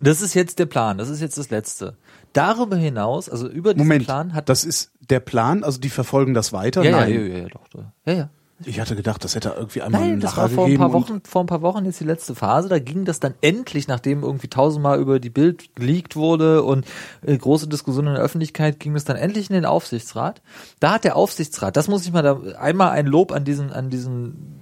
das ist jetzt der Plan, das ist jetzt das Letzte. Darüber hinaus, also über diesen Moment, Plan hat das ist der Plan, also die verfolgen das weiter? ja, ja, Nein. ja, ja, ja, doch, doch. ja, ja. Ich hatte gedacht, das hätte irgendwie einmal Nein, das war vor ein paar Wochen, vor ein paar Wochen jetzt die letzte Phase. Da ging das dann endlich, nachdem irgendwie tausendmal über die Bild geleakt wurde und äh, große Diskussionen in der Öffentlichkeit, ging es dann endlich in den Aufsichtsrat. Da hat der Aufsichtsrat, das muss ich mal da einmal ein Lob an diesen, an diesen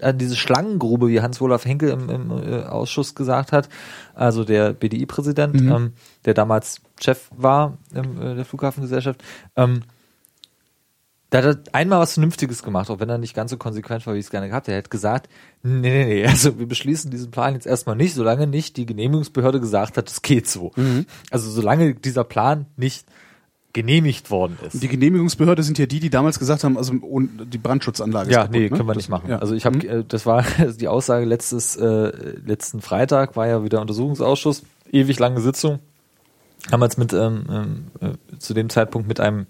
an diese Schlangengrube, wie Hans-Olaf Henkel im, im äh, Ausschuss gesagt hat, also der BDI-Präsident, ähm, der damals Chef war im, äh, der Flughafengesellschaft, ähm, da hat er einmal was Vernünftiges gemacht, auch wenn er nicht ganz so konsequent war, wie ich es gerne gehabt hätte. Er hat gesagt, nee, nee, nee, also wir beschließen diesen Plan jetzt erstmal nicht, solange nicht die Genehmigungsbehörde gesagt hat, es geht so. Also solange dieser Plan nicht genehmigt worden ist. Die Genehmigungsbehörde sind ja die, die damals gesagt haben, also die Brandschutzanlage ja, ist kaputt, nee, ne? können wir nicht machen. ja. Also ich habe, äh, das war die Aussage letztes, äh, letzten Freitag, war ja wieder Untersuchungsausschuss, ewig lange Sitzung. Haben wir jetzt mit ähm, ähm, äh, zu dem Zeitpunkt mit einem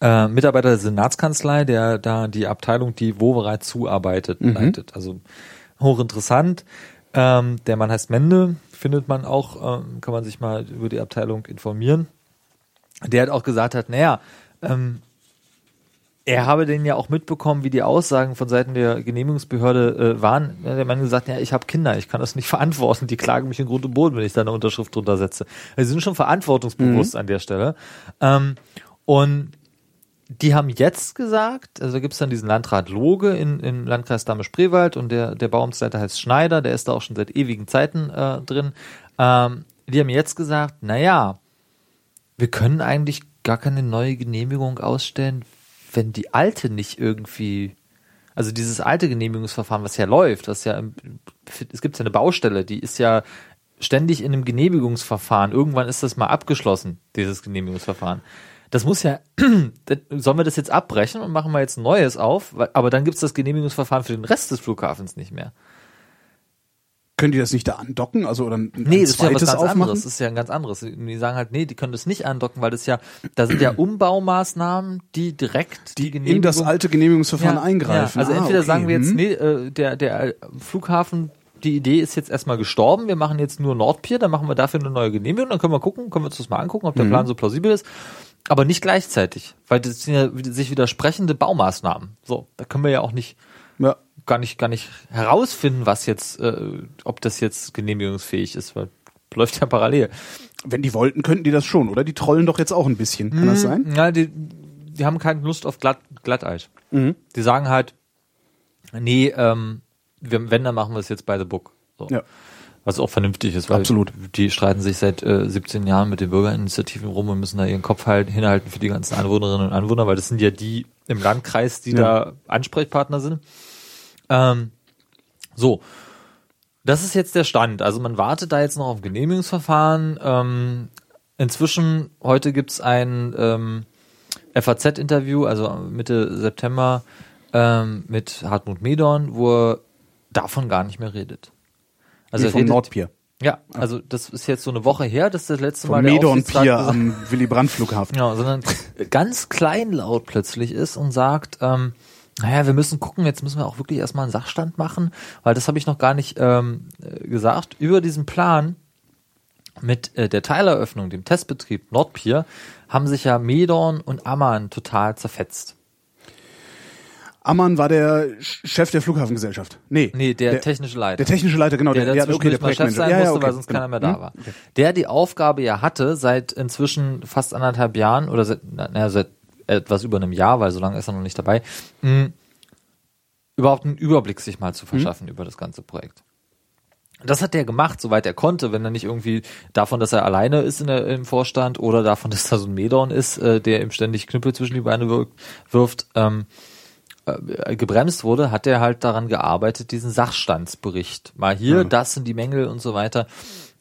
äh, Mitarbeiter der Senatskanzlei, der da die Abteilung, die wo bereits zuarbeitet, leitet. Also hochinteressant. Ähm, der Mann heißt Mende, findet man auch, ähm, kann man sich mal über die Abteilung informieren. Der hat auch gesagt hat, naja, ähm, er habe den ja auch mitbekommen, wie die Aussagen von Seiten der Genehmigungsbehörde äh, waren. Der Mann gesagt, ja, ich habe Kinder, ich kann das nicht verantworten, die klagen mich in Grund und Boden, wenn ich da eine Unterschrift drunter setze. Also sie sind schon verantwortungsbewusst an der Stelle. Ähm, und die haben jetzt gesagt, also da gibt's dann diesen Landrat Loge in, im Landkreis Dahme-Spreewald und der, der Bauamtsleiter heißt Schneider, der ist da auch schon seit ewigen Zeiten äh, drin. Ähm, die haben jetzt gesagt, na ja, wir können eigentlich gar keine neue Genehmigung ausstellen, wenn die alte nicht irgendwie, also dieses alte Genehmigungsverfahren, was ja läuft, was ja, es gibt ja eine Baustelle, die ist ja ständig in einem Genehmigungsverfahren. Irgendwann ist das mal abgeschlossen, dieses Genehmigungsverfahren. Das muss ja, sollen wir das jetzt abbrechen und machen wir jetzt ein neues auf, aber dann gibt's das Genehmigungsverfahren für den Rest des Flughafens nicht mehr. Können die das nicht da andocken? Also oder ein, Nee, das ist ja was ganz aufmachen? anderes. Das ist ja ein ganz anderes. Die sagen halt, nee, die können das nicht andocken, weil das ja, da sind ja Umbaumaßnahmen, die direkt die, in das alte Genehmigungsverfahren eingreifen. Also Ah, entweder okay. sagen wir jetzt, Hm. nee, äh, der, der Flughafen, die Idee ist jetzt erstmal gestorben, wir machen jetzt nur Nordpier, dann machen wir dafür eine neue Genehmigung, dann können wir gucken, können wir uns das mal angucken, ob Mhm. der Plan so plausibel ist. Aber nicht gleichzeitig, weil das sind ja sich widersprechende Baumaßnahmen. So, da können wir ja auch nicht Ja. gar nicht gar nicht herausfinden, was jetzt, äh, ob das jetzt genehmigungsfähig ist, weil läuft ja parallel. Wenn die wollten, könnten die das schon, oder? Die trollen doch jetzt auch ein bisschen. Kann das sein? Ja, die, die haben keine Lust auf Glatt, Glatteis. Mhm. Die sagen halt, nee, ähm, wir, wenn, dann machen wir es jetzt by the book. So. Ja. Was auch vernünftig ist, weil Absolut. die streiten sich seit äh, 17 Jahren mit den Bürgerinitiativen rum und müssen da ihren Kopf halt hinhalten für die ganzen Anwohnerinnen und Anwohner, weil das sind ja die im Landkreis, die Ja. da Ansprechpartner sind. Ähm, so. Das ist jetzt der Stand. Also man wartet da jetzt noch auf Genehmigungsverfahren. Ähm, inzwischen, heute gibt's ein ähm, FAZ-Interview, also Mitte September, ähm, mit Hartmut Medorn, wo er davon gar nicht mehr redet. Also Nee, vom Nordpier. Ja, also das ist jetzt so eine Woche her, das ist das letzte Mal Vom der Medorn Aufsichtsrat Pier am Willy Brandt Flughafen. Genau, sondern ganz kleinlaut plötzlich ist und sagt, ähm, naja, wir müssen gucken, jetzt müssen wir auch wirklich erstmal einen Sachstand machen, weil das habe ich noch gar nicht ähm, äh, gesagt. Über diesen Plan mit äh, der Teileröffnung, dem Testbetrieb Nordpier, haben sich ja Medorn und Ammann total zerfetzt. Ammann war der Chef der Flughafengesellschaft. Nee. Nee, der, technische Leiter. Der technische Leiter, genau. der, der ja, zwischendurch mal Chef sein Ja, ja, musste, okay, weil sonst genau. keiner mehr da Hm? war. Der die Aufgabe ja hatte, seit inzwischen fast anderthalb Jahren oder seit, na, naja, seit etwas über einem Jahr, weil so lange ist er noch nicht dabei, mh, überhaupt einen Überblick sich mal Hm? zu verschaffen über das ganze Projekt. Das hat der gemacht, soweit er konnte, wenn er nicht irgendwie davon, dass er alleine ist in der, im Vorstand oder davon, dass da so ein Medorn ist, äh, der ihm ständig Knüppel zwischen die Beine wirkt, wirft, ähm, äh, gebremst wurde, hat er halt daran gearbeitet, diesen Sachstandsbericht. Mal hier, das sind die Mängel und so weiter.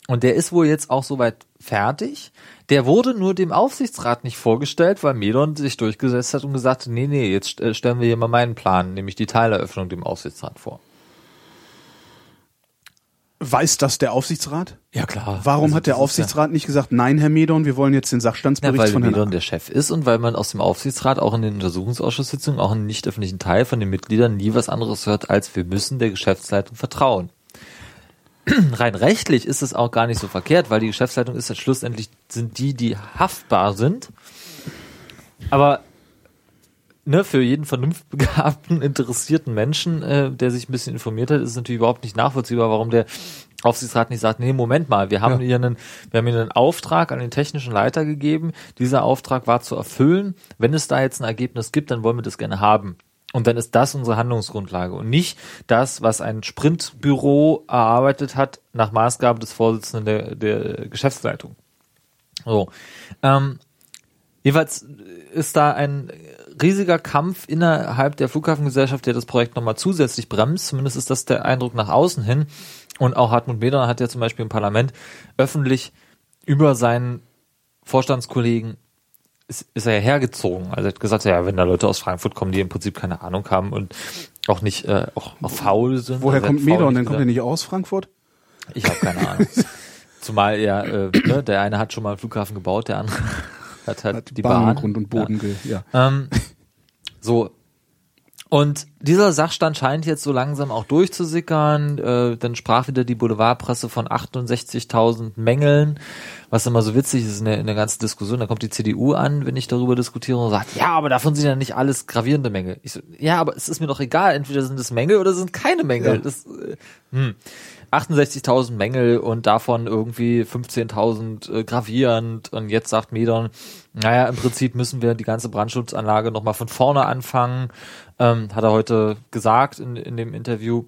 Und der ist wohl jetzt auch soweit fertig. Der wurde nur dem Aufsichtsrat nicht vorgestellt, weil Medon sich durchgesetzt hat und gesagt hat, nee, nee, jetzt äh, stellen wir hier mal meinen Plan, nämlich die Teileröffnung dem Aufsichtsrat vor. Weiß das der Aufsichtsrat? Ja, klar. Warum Also hat der Aufsichtsrat nicht gesagt, nein, Herr Medorn, wir wollen jetzt den Ja, Sachstandsbericht weil von Medon Herrn der Chef ist und weil man aus dem Aufsichtsrat auch in den Untersuchungsausschusssitzungen, auch im nicht öffentlichen Teil von den Mitgliedern nie was anderes hört, als wir müssen der Geschäftsleitung vertrauen. Rein rechtlich ist es auch gar nicht so verkehrt, weil die Geschäftsleitung ist ja schlussendlich sind die, die haftbar sind. Aber ne, für jeden vernunftbegabten, interessierten Menschen, äh, der sich ein bisschen informiert hat, ist es natürlich überhaupt nicht nachvollziehbar, warum der Aufsichtsrat nicht sagt, nee, Moment mal, wir haben Ja. hier einen, wir haben hier einen Auftrag an den technischen Leiter gegeben. Dieser Auftrag war zu erfüllen. Wenn es da jetzt ein Ergebnis gibt, dann wollen wir das gerne haben. Und dann ist das unsere Handlungsgrundlage und nicht das, was ein Sprintbüro erarbeitet hat nach Maßgabe des Vorsitzenden der, der Geschäftsleitung. So. Ähm, Jeweils ist da ein riesiger Kampf innerhalb der Flughafengesellschaft, der das Projekt nochmal zusätzlich bremst. Zumindest ist das der Eindruck nach außen hin. Und auch Hartmut Medorn hat ja zum Beispiel im Parlament öffentlich über seinen Vorstandskollegen ist, ist er ja hergezogen. Also er hat gesagt, ja, wenn da Leute aus Frankfurt kommen, die im Prinzip keine Ahnung haben und auch nicht äh, auch, auch faul sind. Woher Also kommt nicht Dann kommt er nicht aus Frankfurt? Ich habe keine Ahnung. Zumal ja, äh, ne, der eine hat schon mal einen Flughafen gebaut, der andere hat halt Hat die Bahn Bahn. und Grund und Boden, ge- ja. Ähm, so. Und dieser Sachstand scheint jetzt so langsam auch durchzusickern. Äh, dann sprach wieder die Boulevardpresse von 68.000 Mängeln, was immer so witzig ist in der, in der ganzen Diskussion. Da kommt die CDU an, wenn ich darüber diskutiere und sagt, ja, aber davon sind ja nicht alles gravierende Mängel. Ich so, ja, aber es ist mir doch egal, entweder sind es Mängel oder sind keine Mängel. Ja. Das, äh, hm. 68.000 Mängel und davon irgendwie 15.000 äh, gravierend und jetzt sagt Medon, naja, im Prinzip müssen wir die ganze Brandschutzanlage nochmal von vorne anfangen, ähm, hat er heute gesagt in, in dem Interview.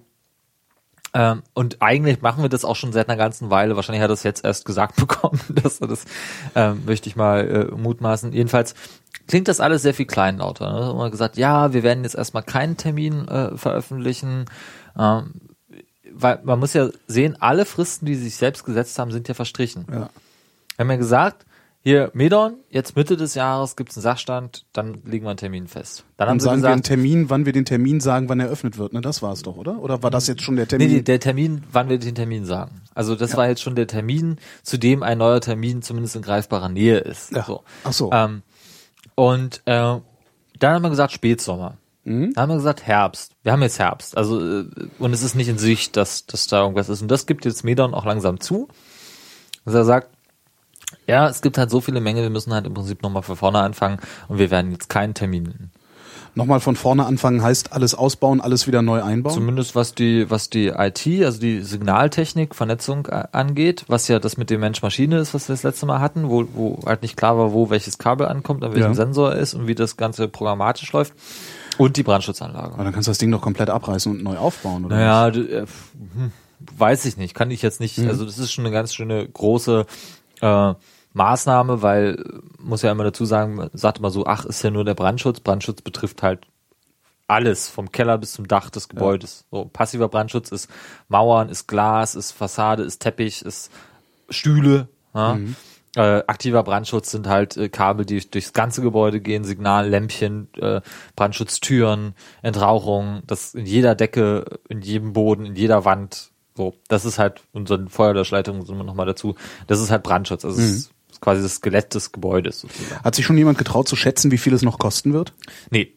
Ähm, und eigentlich machen wir das auch schon seit einer ganzen Weile. Wahrscheinlich hat er es jetzt erst gesagt bekommen, dass er das, ähm, möchte ich mal äh, mutmaßen. Jedenfalls klingt das alles sehr viel kleinlauter. Ne? Und hat gesagt, ja, wir werden jetzt erstmal keinen Termin äh, veröffentlichen. Ähm, weil man muss ja sehen, alle Fristen, die sie sich selbst gesetzt haben, sind ja verstrichen. Ja. Wir haben ja gesagt, hier Medon, jetzt Mitte des Jahres gibt's einen Sachstand, dann legen wir einen Termin fest. Dann haben Dann sie sagen wir einen gesagt, Termin, wann wir den Termin sagen, wann er eröffnet wird. Ne, das war es doch, oder? Oder war das jetzt schon der Termin? nee, der Termin, wann wir den Termin sagen. Also das war jetzt schon der Termin, zu dem ein neuer Termin zumindest in greifbarer Nähe ist. Ja. So. Ach so. Ähm, und äh, dann haben wir gesagt Spätsommer. Mhm. Dann haben wir gesagt Herbst. Wir haben jetzt Herbst. Also äh, und es ist nicht in Sicht, dass, dass da irgendwas ist. Und das gibt jetzt Medon auch langsam zu. Dass er sagt, ja, es gibt halt so viele Mängel, wir müssen halt im Prinzip nochmal von vorne anfangen und wir werden jetzt keinen Termin. Nochmal von vorne anfangen heißt alles ausbauen, alles wieder neu einbauen. Zumindest was die, was die IT, also die Signaltechnik, Vernetzung äh, angeht, was ja das mit dem Mensch-Maschine ist, was wir das letzte Mal hatten, wo, wo halt nicht klar war, wo welches Kabel ankommt, an welchem Ja. Sensor ist und wie das Ganze programmatisch läuft. Und die Brandschutzanlage. Aber dann kannst du das Ding doch komplett abreißen und neu aufbauen, oder? Naja, du, äh, hm, weiß ich nicht, kann ich jetzt nicht. Also das ist schon eine ganz schöne große äh, Maßnahme, weil äh, muss ja immer dazu sagen, man sagt immer so, ach, ist ja nur der Brandschutz. Brandschutz betrifft halt alles, vom Keller bis zum Dach des Gebäudes. So, passiver Brandschutz ist Mauern, ist Glas, ist Fassade, ist Teppich, ist Stühle. Ja? Äh, aktiver Brandschutz sind halt äh, Kabel, die durchs ganze Gebäude gehen, Signallämpchen, äh, Brandschutztüren, Entrauchung, das in jeder Decke, in jedem Boden, in jeder Wand. So, das ist halt unsere Feuerlöschleitung sind wir noch mal dazu. Das ist halt Brandschutz. Also es ist quasi das Skelett des Gebäudes sozusagen. Hat sich schon jemand getraut zu schätzen, wie viel es noch kosten wird? Nee,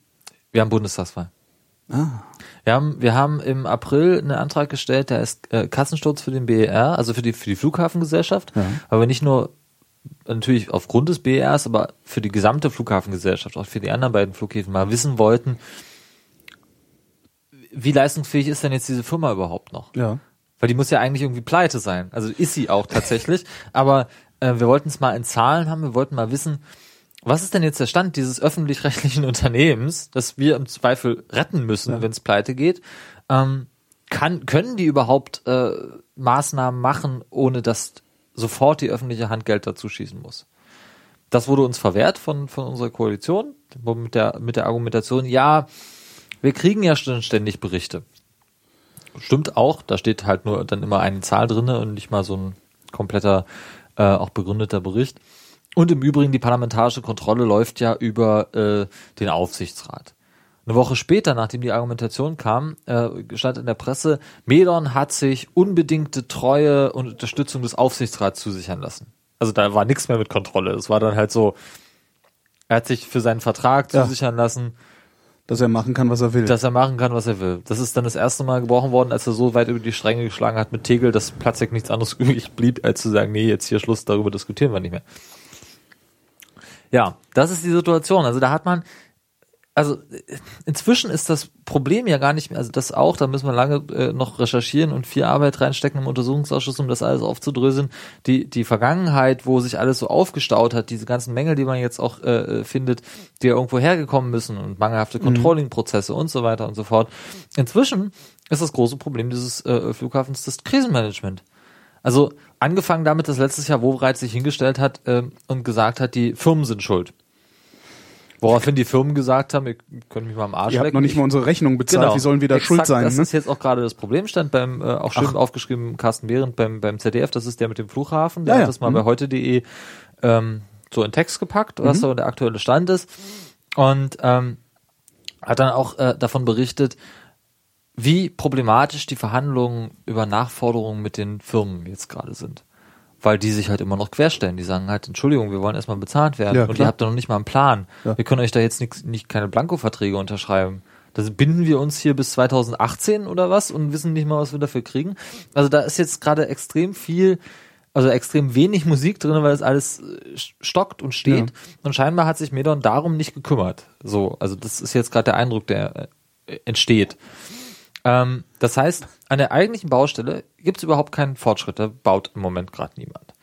wir haben Bundestagswahl. Wir haben, wir haben im April einen Antrag gestellt, der ist äh, Kassensturz für den BER, also für die, für die Flughafengesellschaft, aber nicht nur natürlich aufgrund des BERs, aber für die gesamte Flughafengesellschaft, auch für die anderen beiden Flughäfen mal wissen wollten, wie leistungsfähig ist denn jetzt diese Firma überhaupt noch? Ja. Weil die muss ja eigentlich irgendwie pleite sein. Also ist sie auch tatsächlich. Aber äh, wir wollten es mal in Zahlen haben. Wir wollten mal wissen, was ist denn jetzt der Stand dieses öffentlich-rechtlichen Unternehmens, das wir im Zweifel retten müssen, wenn es pleite geht? Ähm, kann, können die überhaupt äh, Maßnahmen machen, ohne dass sofort die öffentliche Hand Geld dazu schießen muss? Das wurde uns verwehrt von, von unserer Koalition mit der, mit der Argumentation, ja, wir kriegen ja schon ständig Berichte. Stimmt auch, da steht halt nur dann immer eine Zahl drinne und nicht mal so ein kompletter, äh, auch begründeter Bericht. Und im Übrigen, die parlamentarische Kontrolle läuft ja über äh, den Aufsichtsrat. Eine Woche später, nachdem die Argumentation kam, äh, stand in der Presse, Medon hat sich unbedingte Treue und Unterstützung des Aufsichtsrats zusichern lassen. Also da war nichts mehr mit Kontrolle. Es war dann halt so, er hat sich für seinen Vertrag Ja. zusichern lassen, Dass er machen kann, was er will. dass er machen kann, was er will. Das ist dann das erste Mal gebrochen worden, als er so weit über die Stränge geschlagen hat mit Tegel, dass Platzek nichts anderes übrig blieb, als zu sagen, nee, jetzt hier Schluss, darüber diskutieren wir nicht mehr. Ja, das ist die Situation. Also da hat man, also äh, inzwischen ist das Problem ja gar nicht mehr, also das auch, da müssen wir lange äh, noch recherchieren und viel Arbeit reinstecken im Untersuchungsausschuss, um das alles aufzudröseln. Die, die Vergangenheit, wo sich alles so aufgestaut hat, diese ganzen Mängel, die man jetzt auch äh, findet, die ja irgendwo hergekommen müssen und mangelhafte Controlling-Prozesse und so weiter und so fort. Inzwischen ist das große Problem dieses äh, Flughafens das Krisenmanagement. Also angefangen damit, dass letztes Jahr Wobereit sich hingestellt hat ähm, und gesagt hat, die Firmen sind schuld. Woraufhin die Firmen gesagt haben, ihr könnt mich mal am Arsch Ihr habt noch nicht Ich- mal unsere Rechnung bezahlt, wie sollen wir da Exakt, schuld sein? Das Ne? ist jetzt auch gerade das Problem, stand beim, äh, auch schön aufgeschrieben, Carsten Behrendt beim, beim ZDF, das ist der mit dem Flughafen, der Ja, hat das mal Mhm. bei heute.de ähm, so in Text gepackt, was so der aktuelle Stand ist. Und ähm, hat dann auch äh, davon berichtet, wie problematisch die Verhandlungen über Nachforderungen mit den Firmen jetzt gerade sind. Weil die sich halt immer noch querstellen. Die sagen halt, Entschuldigung, wir wollen erstmal bezahlt werden Ja, und ihr habt da noch nicht mal einen Plan. Ja. Wir können euch da jetzt nix, nicht keine Blankoverträge unterschreiben. Da binden wir uns hier bis 2018 oder was und wissen nicht mal, was wir dafür kriegen. Also da ist jetzt gerade extrem viel, also extrem wenig Musik drin, weil das alles äh, stockt und steht. Und scheinbar hat sich Medon darum nicht gekümmert. So, also das ist jetzt gerade der Eindruck, der äh, entsteht. Ähm, das heißt, an der eigentlichen Baustelle gibt es überhaupt keinen Fortschritt. Da baut im Moment gerade niemand.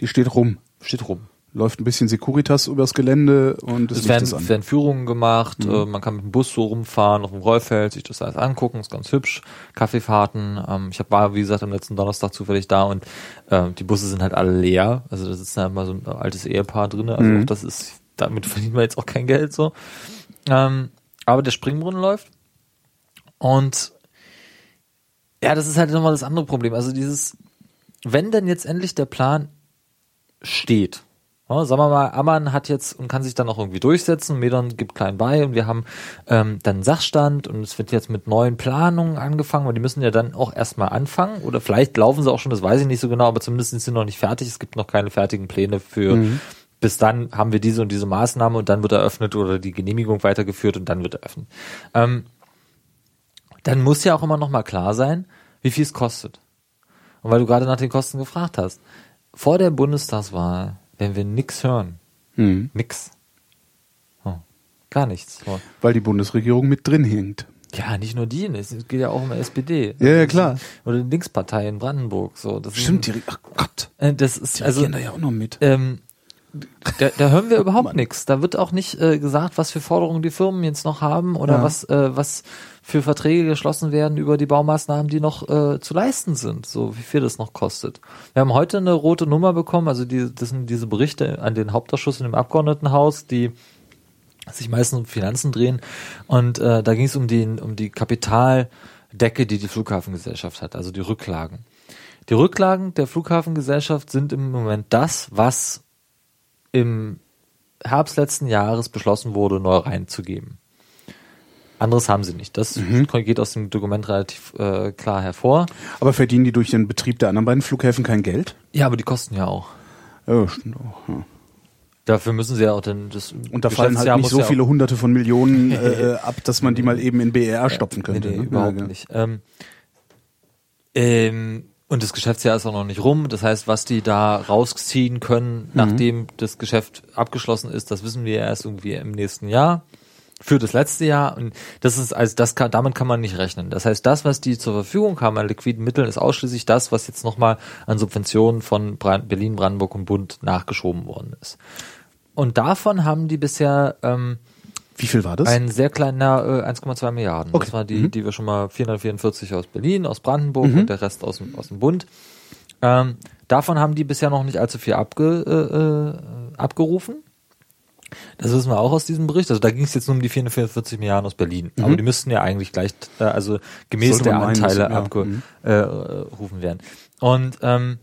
Die steht rum. Steht rum. Läuft ein bisschen Securitas übers Gelände und Es Licht werden, es werden Führungen gemacht, äh, man kann mit dem Bus so rumfahren, auf dem Rollfeld, sich das alles angucken, ist ganz hübsch. Kaffeefahrten. Ähm, ich hab, war, wie gesagt, am letzten Donnerstag zufällig da und äh, die Busse sind halt alle leer. Also da sitzt da immer so ein altes Ehepaar drin. Also Mhm. das ist, damit verdient man jetzt auch kein Geld so. Ähm, aber der Springbrunnen läuft. Und ja, das ist halt nochmal das andere Problem. Also dieses, wenn denn jetzt endlich der Plan steht, ja, sagen wir mal, Ammann hat jetzt und kann sich dann auch irgendwie durchsetzen, Medon gibt klein bei und wir haben ähm, dann Sachstand und es wird jetzt mit neuen Planungen angefangen, weil die müssen ja dann auch erstmal anfangen oder vielleicht laufen sie auch schon, das weiß ich nicht so genau, aber zumindest sind sie noch nicht fertig, es gibt noch keine fertigen Pläne für bis dann haben wir diese und diese Maßnahme und dann wird eröffnet oder die Genehmigung weitergeführt und dann wird eröffnet. Ähm, dann muss ja auch immer noch mal klar sein, wie viel es kostet. Und weil du gerade nach den Kosten gefragt hast, vor der Bundestagswahl werden wir nix hören. Mhm. Nix. Oh, gar nichts. So. Weil die Bundesregierung mit drin hängt. Ja, nicht nur die, es geht ja auch um SPD. Ja, ja, klar. Oder die Linkspartei in Brandenburg. So, das Stimmt, Ist, die, ach Gott, äh, das ist die also da ja auch noch mit. ähm, da, da hören wir überhaupt nichts. Da wird auch nicht äh, gesagt, was für Forderungen die Firmen jetzt noch haben oder Ja. was, äh, was für Verträge geschlossen werden über die Baumaßnahmen, die noch äh, zu leisten sind, so wie viel das noch kostet. Wir haben heute eine rote Nummer bekommen, also die, das sind diese Berichte an den Hauptausschuss in dem Abgeordnetenhaus, die sich meistens um Finanzen drehen. Und äh, da ging es um die, um die Kapitaldecke, die die Flughafengesellschaft hat, also die Rücklagen. Die Rücklagen der Flughafengesellschaft sind im Moment das, was im Herbst letzten Jahres beschlossen wurde, neu reinzugeben. Anderes haben sie nicht. Das geht aus dem Dokument relativ äh, klar hervor. Aber verdienen die durch den Betrieb der anderen beiden Flughäfen kein Geld? Ja, aber die kosten ja auch. Ja, stimmt auch. Ja. Dafür müssen sie ja auch dann das Und da fallen halt nicht so ja viele hunderte von Millionen äh, ab, dass man die mal eben in BER stopfen könnte. Nee, nee, ne? überhaupt Ja, nicht. Ähm, ähm, und das Geschäftsjahr ist auch noch nicht rum. Das heißt, was die da rausziehen können, nachdem das Geschäft abgeschlossen ist, das wissen wir erst irgendwie im nächsten Jahr. Für das letzte Jahr. Und das ist, also das kann, damit kann man nicht rechnen. Das heißt, das, was die zur Verfügung haben an liquiden Mitteln, ist ausschließlich das, was jetzt nochmal an Subventionen von Berlin, Brandenburg und Bund nachgeschoben worden ist. Und davon haben die bisher ähm, Wie viel war das? ein sehr kleiner äh, 1,2 Milliarden. Okay. Das war die, die wir schon mal 444 aus Berlin, aus Brandenburg und der Rest aus dem, aus dem Bund. Ähm, davon haben die bisher noch nicht allzu viel abge, äh, äh, abgerufen. Das wissen wir auch aus diesem Bericht. Also da ging es jetzt nur um die 444 Milliarden aus Berlin. Aber die müssten ja eigentlich gleich, äh, also gemäß Sollte der Anteile ja. abgerufen äh, äh, rufen werden. Und ähm,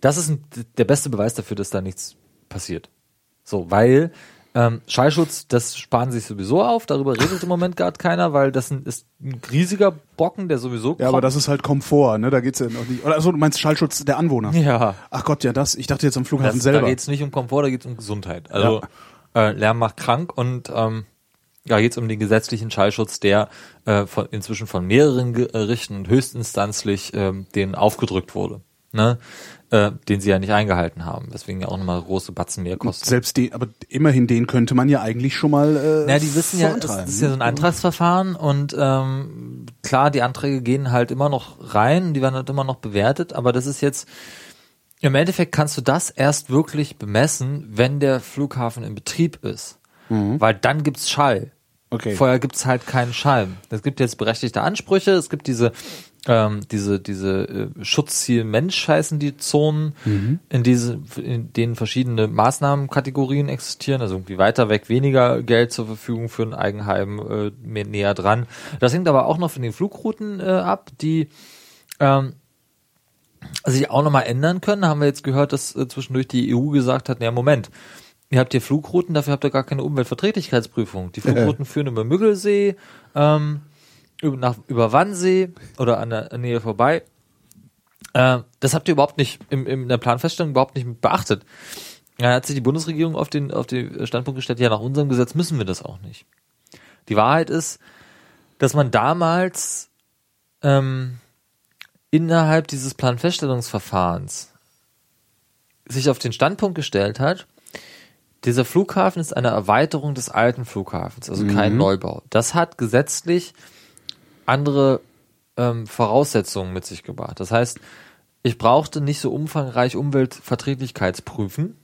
das ist ein, der beste Beweis dafür, dass da nichts passiert. So, weil ähm, Schallschutz, das sparen sie sich sowieso auf, darüber redet im Moment gerade keiner, weil das ein, ist ein riesiger Brocken, der sowieso ja, aber das ist halt Komfort, ne? Da geht's ja noch nicht. Oder also du meinst Schallschutz der Anwohner? ja, Ach Gott, ja das. Ich dachte jetzt am Flughafen das, da selber. geht's nicht um Komfort, da geht's um Gesundheit. Also äh, Lärm macht krank und ähm, da geht's um den gesetzlichen Schallschutz, der äh, von, inzwischen von mehreren Gerichten und höchstinstanzlich ähm, denen aufgedrückt wurde. Ne? Äh, den sie ja nicht eingehalten haben, weswegen ja auch nochmal große Batzen mehr kosten. Selbst den, aber immerhin den könnte man ja eigentlich schon mal. Äh, Ja, die wissen ja, es ist ja so ein? Antragsverfahren und ähm, klar, die Anträge gehen halt immer noch rein, die werden halt immer noch bewertet, aber das ist jetzt, im Endeffekt kannst du das erst wirklich bemessen, wenn der Flughafen in Betrieb ist. Weil dann gibt's Schall. Okay. Vorher gibt's halt keinen Schall. Es gibt jetzt berechtigte Ansprüche, es gibt diese ähm, diese diese äh, Schutzziel Mensch heißen die Zonen, in diese in denen verschiedene Maßnahmenkategorien existieren, also irgendwie weiter weg weniger Geld zur Verfügung für ein Eigenheim äh, mehr näher dran. Das hängt aber auch noch von den Flugrouten äh, ab, die ähm, sich auch nochmal ändern können. Haben wir jetzt gehört, dass äh, zwischendurch die EU gesagt hat, naja, Moment, ihr habt hier Flugrouten, dafür habt ihr gar keine Umweltverträglichkeitsprüfung. Die Flugrouten führen über Müggelsee, ähm, über, nach, über Wannsee oder an der Nähe vorbei. Äh, das habt ihr überhaupt nicht im, in der Planfeststellung überhaupt nicht beachtet. Da hat sich die Bundesregierung auf den, auf den Standpunkt gestellt, ja, nach unserem Gesetz müssen wir das auch nicht. Die Wahrheit ist, dass man damals ähm, innerhalb dieses Planfeststellungsverfahrens sich auf den Standpunkt gestellt hat, dieser Flughafen ist eine Erweiterung des alten Flughafens, also kein Neubau. Das hat gesetzlich andere ähm, Voraussetzungen mit sich gebracht. Das heißt, ich brauchte nicht so umfangreich Umweltverträglichkeitsprüfen,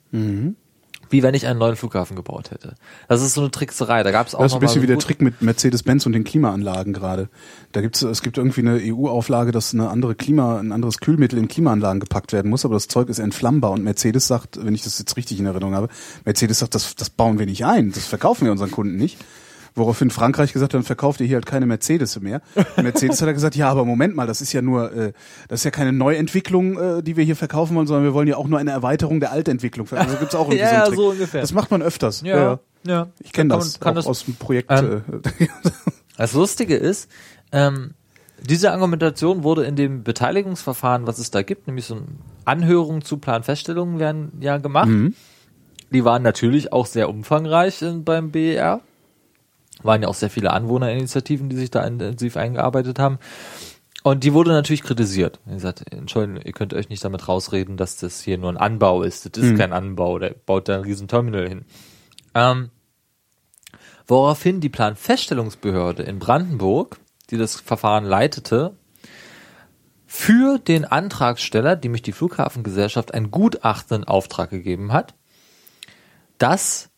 wie wenn ich einen neuen Flughafen gebaut hätte. Das ist so eine Trickserei. Da gab es auch Das ist ein bisschen wie der Trick mit Mercedes-Benz und den Klimaanlagen gerade. Da gibt's, es gibt irgendwie eine EU-Auflage, dass eine andere Klima, ein anderes Kühlmittel in Klimaanlagen gepackt werden muss, aber das Zeug ist entflammbar und Mercedes sagt, wenn ich das jetzt richtig in Erinnerung habe, Mercedes sagt, das, das bauen wir nicht ein, das verkaufen wir unseren Kunden nicht. Woraufhin Frankreich gesagt hat, dann verkauft ihr hier halt keine Mercedes mehr. Und Mercedes hat er gesagt, ja, aber Moment mal, das ist ja nur, äh, das ist ja keine Neuentwicklung, äh, die wir hier verkaufen wollen, sondern wir wollen ja auch nur eine Erweiterung der Altentwicklung. Also gibt's auch irgendwie Ja, so einen ja, Trick. so ungefähr. Das macht man öfters. Ja, ja. Ich kenne Kann das, kann auch das- aus dem Projekt. Ähm, äh, Das Lustige ist, ähm, diese Argumentation wurde in dem Beteiligungsverfahren, was es da gibt, nämlich so eine Anhörung zu Planfeststellungen werden ja gemacht. Die waren natürlich auch sehr umfangreich in, beim BER. Waren ja auch sehr viele Anwohnerinitiativen, die sich da intensiv eingearbeitet haben. Und die wurde natürlich kritisiert. Er sagt, Entschuldigung, ihr könnt euch nicht damit rausreden, dass das hier nur ein Anbau ist. Das ist kein Anbau, der baut da ein riesen Terminal hin. Ähm, woraufhin die Planfeststellungsbehörde in Brandenburg, die das Verfahren leitete, für den Antragsteller, nämlich die Flughafengesellschaft, ein Gutachten in Auftrag gegeben hat, das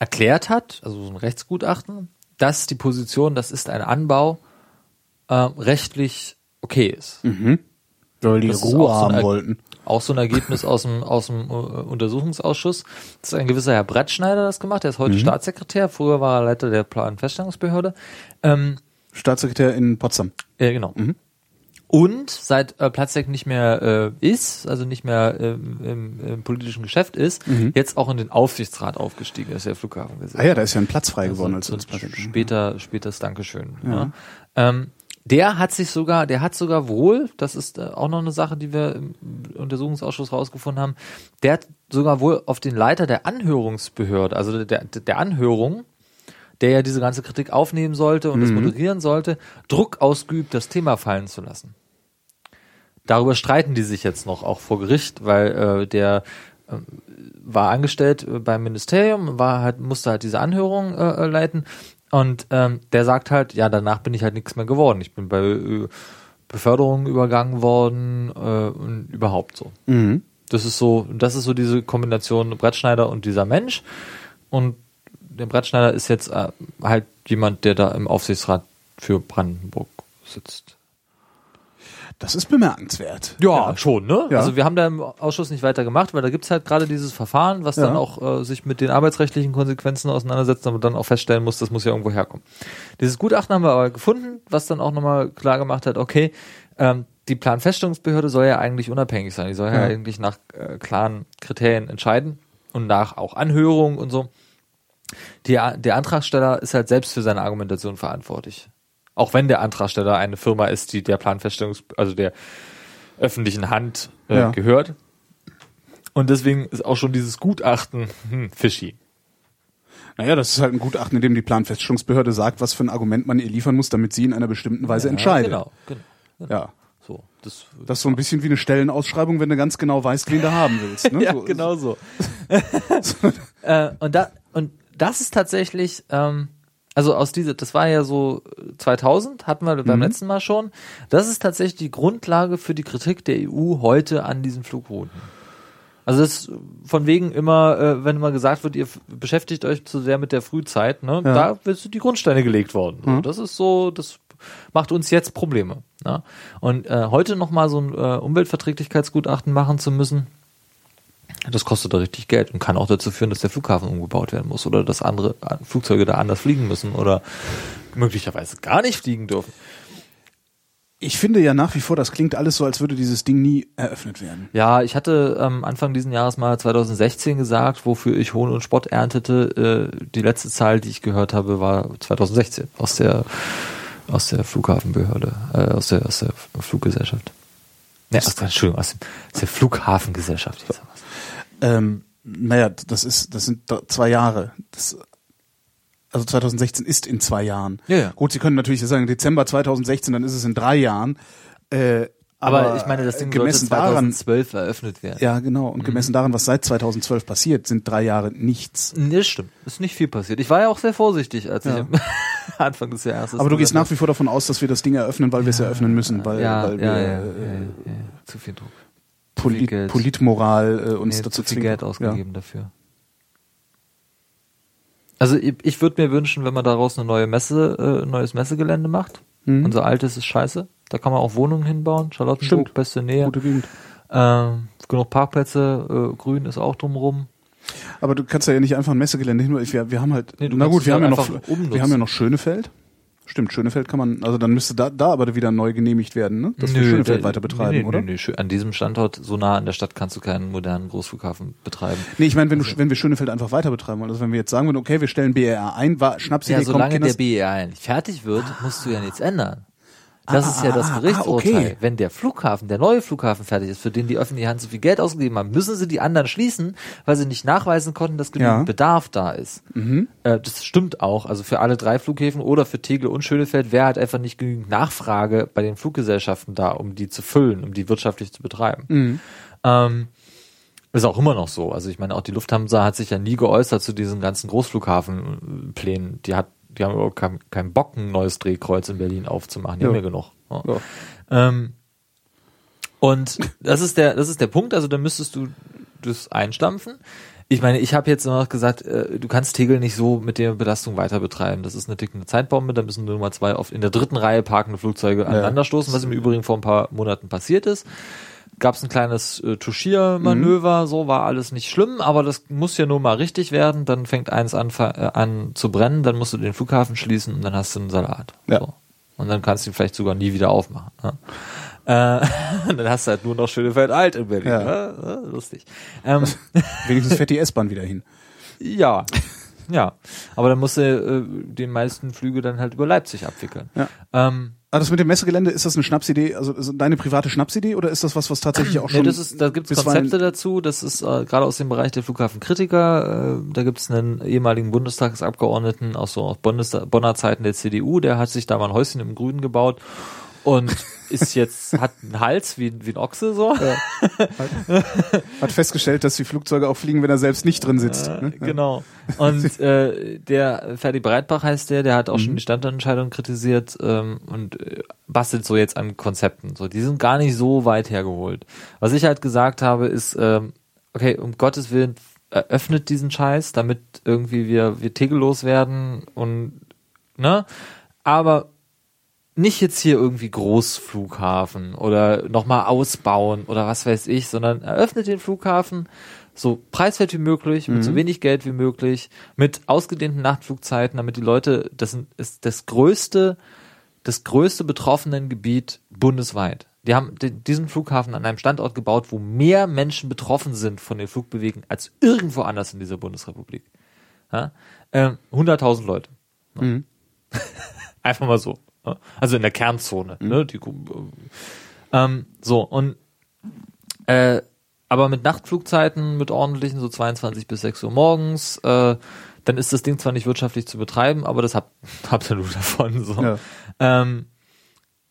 erklärt hat, also so ein Rechtsgutachten, dass die Position, das ist ein Anbau, äh, rechtlich okay ist. Weil die Das Ruhe so haben ein- wollten. Auch so ein Ergebnis aus dem, aus dem äh, Untersuchungsausschuss. Das ist ein gewisser Herr Brettschneider das gemacht. Der ist heute Staatssekretär. Früher war er Leiter der Planfeststellungsbehörde. Ähm, Staatssekretär in Potsdam. ja, genau. Und seit äh, Platzek nicht mehr äh, ist, also nicht mehr ähm, im, im politischen Geschäft ist, jetzt auch in den Aufsichtsrat aufgestiegen ist, der Flughafengesetz. Ah ja, da ist ja ein Platz frei geworden als so als Präsident. später, spätes Dankeschön. Ja. Ähm, der hat sich sogar, der hat sogar wohl, das ist äh, auch noch eine Sache, die wir im Untersuchungsausschuss rausgefunden haben, der hat sogar wohl auf den Leiter der Anhörungsbehörde, also der, der Anhörung, der ja diese ganze Kritik aufnehmen sollte und das moderieren sollte, Druck ausgeübt, das Thema fallen zu lassen. Darüber streiten die sich jetzt noch auch vor Gericht, weil äh, der äh, war angestellt äh, beim Ministerium, war halt musste halt diese Anhörung äh, äh, leiten und ähm, der sagt halt, ja danach bin ich halt nichts mehr geworden. Ich bin bei äh, Beförderung übergangen worden äh, und überhaupt so. Mhm. Das ist so, das ist so diese Kombination Brettschneider und dieser Mensch. Und der Brettschneider ist jetzt äh, halt jemand, der da im Aufsichtsrat für Brandenburg sitzt. Das ist bemerkenswert. Ja, schon, ne? Ja. Also wir haben da im Ausschuss nicht weiter gemacht, weil da gibt's halt gerade dieses Verfahren, was dann Ja. auch äh, sich mit den arbeitsrechtlichen Konsequenzen auseinandersetzt, aber dann auch feststellen muss, das muss ja irgendwo herkommen. Dieses Gutachten haben wir aber gefunden, was dann auch nochmal klar gemacht hat, okay, ähm, die Planfeststellungsbehörde soll ja eigentlich unabhängig sein. Die soll ja, Ja. eigentlich nach äh, klaren Kriterien entscheiden und nach auch Anhörung und so. Die, der Antragsteller ist halt selbst für seine Argumentation verantwortlich. Auch wenn der Antragsteller eine Firma ist, die der Planfeststellungs, also der öffentlichen Hand äh, Ja. gehört. Und deswegen ist auch schon dieses Gutachten hm, fishy. Naja, das ist halt ein Gutachten, in dem die Planfeststellungsbehörde sagt, was für ein Argument man ihr liefern muss, damit sie in einer bestimmten Weise entscheidet. Genau, genau. Ja. So, das, Das ist so ein bisschen wie eine Stellenausschreibung, wenn du ganz genau weißt, wen du haben willst. Ne? ja, so, genau so. äh, und, da, und das ist tatsächlich, ähm, also aus dieser, das war ja so 2000, hatten wir beim letzten Mal schon. Das ist tatsächlich die Grundlage für die Kritik der EU heute an diesen Flugrouten. Also das ist von wegen immer, äh, wenn immer gesagt wird, ihr beschäftigt euch zu sehr mit der Frühzeit, ne, da sind die Grundsteine gelegt worden. So, Das ist so, das macht uns jetzt Probleme. Ne? Und äh, heute nochmal so ein äh, Umweltverträglichkeitsgutachten machen zu müssen, das kostet da richtig Geld und kann auch dazu führen, dass der Flughafen umgebaut werden muss oder dass andere äh, Flugzeuge da anders fliegen müssen oder möglicherweise gar nicht fliegen dürfen. Ich finde ja nach wie vor, das klingt alles so, als würde dieses Ding nie eröffnet werden. Ja, ich hatte ähm, Anfang diesen Jahres mal 2016 gesagt, wofür ich Hohn und Spott erntete. Äh, die letzte Zahl, die ich gehört habe, war 2016 aus der aus der Flughafenbehörde, äh, aus der aus der Fluggesellschaft. Ja, aus Entschuldigung, aus, dem, aus der Flughafengesellschaft. Jetzt. Ähm, naja, das ist, das sind zwei Jahre. Das, also 2016 ist in zwei Jahren. Ja, ja. Gut, Sie können natürlich sagen Dezember 2016, dann ist es in drei Jahren. Äh, Aber, aber, ich meine, das Ding gemessen sollte daran, 2012 eröffnet werden. ja genau, und gemessen daran, was seit 2012 passiert, sind drei Jahre nichts. Nee, das stimmt. Ist nicht viel passiert. Ich war ja auch sehr vorsichtig, als Ja. ich am Anfang des Jahres. Aber du gehst nach wie vor davon aus, dass wir das Ding eröffnen, weil wir es eröffnen müssen, weil, ja, weil wir ja, ja, äh, ja, ja, ja. Zu viel Druck. Polit. Politmoral äh, uns Nee, dazu zu viel. Geld ausgegeben dafür. Also ich, ich würde mir wünschen, wenn man daraus eine neue Messe, äh, ein neues Messegelände macht. Mhm. Unser altes ist scheiße. Da kann man auch Wohnungen hinbauen. Charlottenburg, Stimmt. beste Ja, Nähe. gute Gegend. Ähm, genug Parkplätze, äh, grün ist auch drumrum. Aber du kannst ja nicht einfach ein Messegelände hin. Wir, wir haben halt, Nee, na gut, wir haben ja halt noch, wir haben ja noch Schönefeld. Stimmt, Schönefeld kann man, also dann müsste da, da aber wieder neu genehmigt werden, ne? Dass wir Schönefeld da- weiter betreiben, nee, nee, oder? Nee, schö- an diesem Standort, so nah an der Stadt, kannst du keinen modernen Großflughafen betreiben. Nee, ich meine, wenn, du, wenn wir Schönefeld einfach weiter betreiben wollen, also wenn wir jetzt sagen würden, okay, wir stellen BRR ein, war, Schnapsidee Ja, kommt, solange der Kinders, BER nicht fertig wird, musst du ja nichts ändern. Das Ah, ist ja das ah, ah, Gerichtsurteil. okay. Wenn der Flughafen, der neue Flughafen fertig ist, für den die öffentliche Hand so viel Geld ausgegeben haben, müssen sie die anderen schließen, weil sie nicht nachweisen konnten, dass genügend Ja. Mhm. Bedarf da ist. Äh, das stimmt auch. Also für alle drei Flughäfen oder für Tegel und Schönefeld wäre halt einfach nicht genügend Nachfrage bei den Fluggesellschaften da, um die zu füllen, um die wirtschaftlich zu betreiben. Mhm. Ähm, ist auch immer noch so. Also ich meine, auch die Lufthansa hat sich ja nie geäußert zu diesen ganzen Großflughafenplänen. Die hat, die haben überhaupt keinen keinen Bock, ein neues Drehkreuz in Berlin aufzumachen. Die Ja. haben ja genug. Ja. Ja. Ähm, und das ist der, das ist der Punkt. Also da müsstest du das einstampfen. ich meine, ich habe jetzt noch gesagt, äh, du kannst Tegel nicht so mit der Belastung weiter betreiben. Das ist eine tickende Zeitbombe, da müssen Nummer zwei auf in der dritten Reihe parkende Flugzeuge aneinanderstoßen, was im Übrigen vor ein paar Monaten passiert ist. Gab es ein kleines äh, Touchiermanöver, so war alles nicht schlimm, aber das muss ja nur mal richtig werden. Dann fängt eins an, äh, an zu brennen, dann musst du den Flughafen schließen und dann hast du einen Salat. Ja. So. Und dann kannst du ihn vielleicht sogar nie wieder aufmachen. Ne? Äh, dann hast du halt nur noch Schönefeld alt in Berlin. Ja. Ne? Lustig. Ähm, Wenigstens fährt die S-Bahn wieder hin. ja, ja. Aber dann musst du äh, den meisten Flüge dann halt über Leipzig abwickeln. Ja. Ähm, Ah, das mit dem Messegelände, ist das eine Schnapsidee, also deine private Schnapsidee oder ist das was, was tatsächlich auch schon nee, das ist, da gibt es Konzepte dazu. Das ist äh, gerade aus dem Bereich der Flughafenkritiker. Äh, da gibt es einen ehemaligen Bundestagsabgeordneten aus so aus Bundestag, Bonner Zeiten der CDU. Der hat sich da mal ein Häuschen im Grünen gebaut und ist jetzt hat einen Hals wie, wie ein Ochse so. hat festgestellt, dass die Flugzeuge auch fliegen, wenn er selbst nicht drin sitzt. Äh, ne? Genau. Und äh, der Ferdi Breitbach heißt der, der hat auch Mhm. schon die Standortentscheidung kritisiert ähm, und äh, bastelt so jetzt an Konzepten. So, die sind gar nicht so weit hergeholt. Was ich halt gesagt habe, ist, ähm, okay, um Gottes Willen, eröffnet diesen Scheiß, damit irgendwie wir, wir tegellos werden und ne? Aber nicht jetzt hier irgendwie Großflughafen oder nochmal ausbauen oder was weiß ich, sondern eröffnet den Flughafen so preiswert wie möglich, mit so wenig Geld wie möglich, mit ausgedehnten Nachtflugzeiten, damit die Leute, das ist das größte, das größte betroffenen Gebiet bundesweit. Die haben diesen Flughafen an einem Standort gebaut, wo mehr Menschen betroffen sind von den Flugbewegungen als irgendwo anders in dieser Bundesrepublik. Ja? Ähm, 100.000 Leute. Mhm. Einfach mal so. Ne? Also in der Kernzone. Ne? Die, ähm, so, und äh, aber mit Nachtflugzeiten, mit ordentlichen, so 22 bis 6 Uhr morgens, äh, dann ist das Ding zwar nicht wirtschaftlich zu betreiben, aber das habt, habt ihr nur davon. So. Ja. Ähm,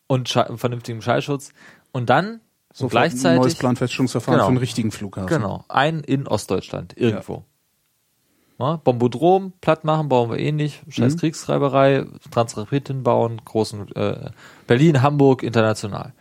und Schei- vernünftigem Schallschutz. Und dann so ein gleichzeitig. neues Planfeststellungsverfahren Genau. für einen richtigen Flughafen. Genau, ein in Ostdeutschland, irgendwo. Ja, Bombodrom, platt machen, bauen wir eh nicht. Scheiß Mhm. Kriegsschreiberei, Transrapid hinbauen, großen äh, Berlin, Hamburg, international.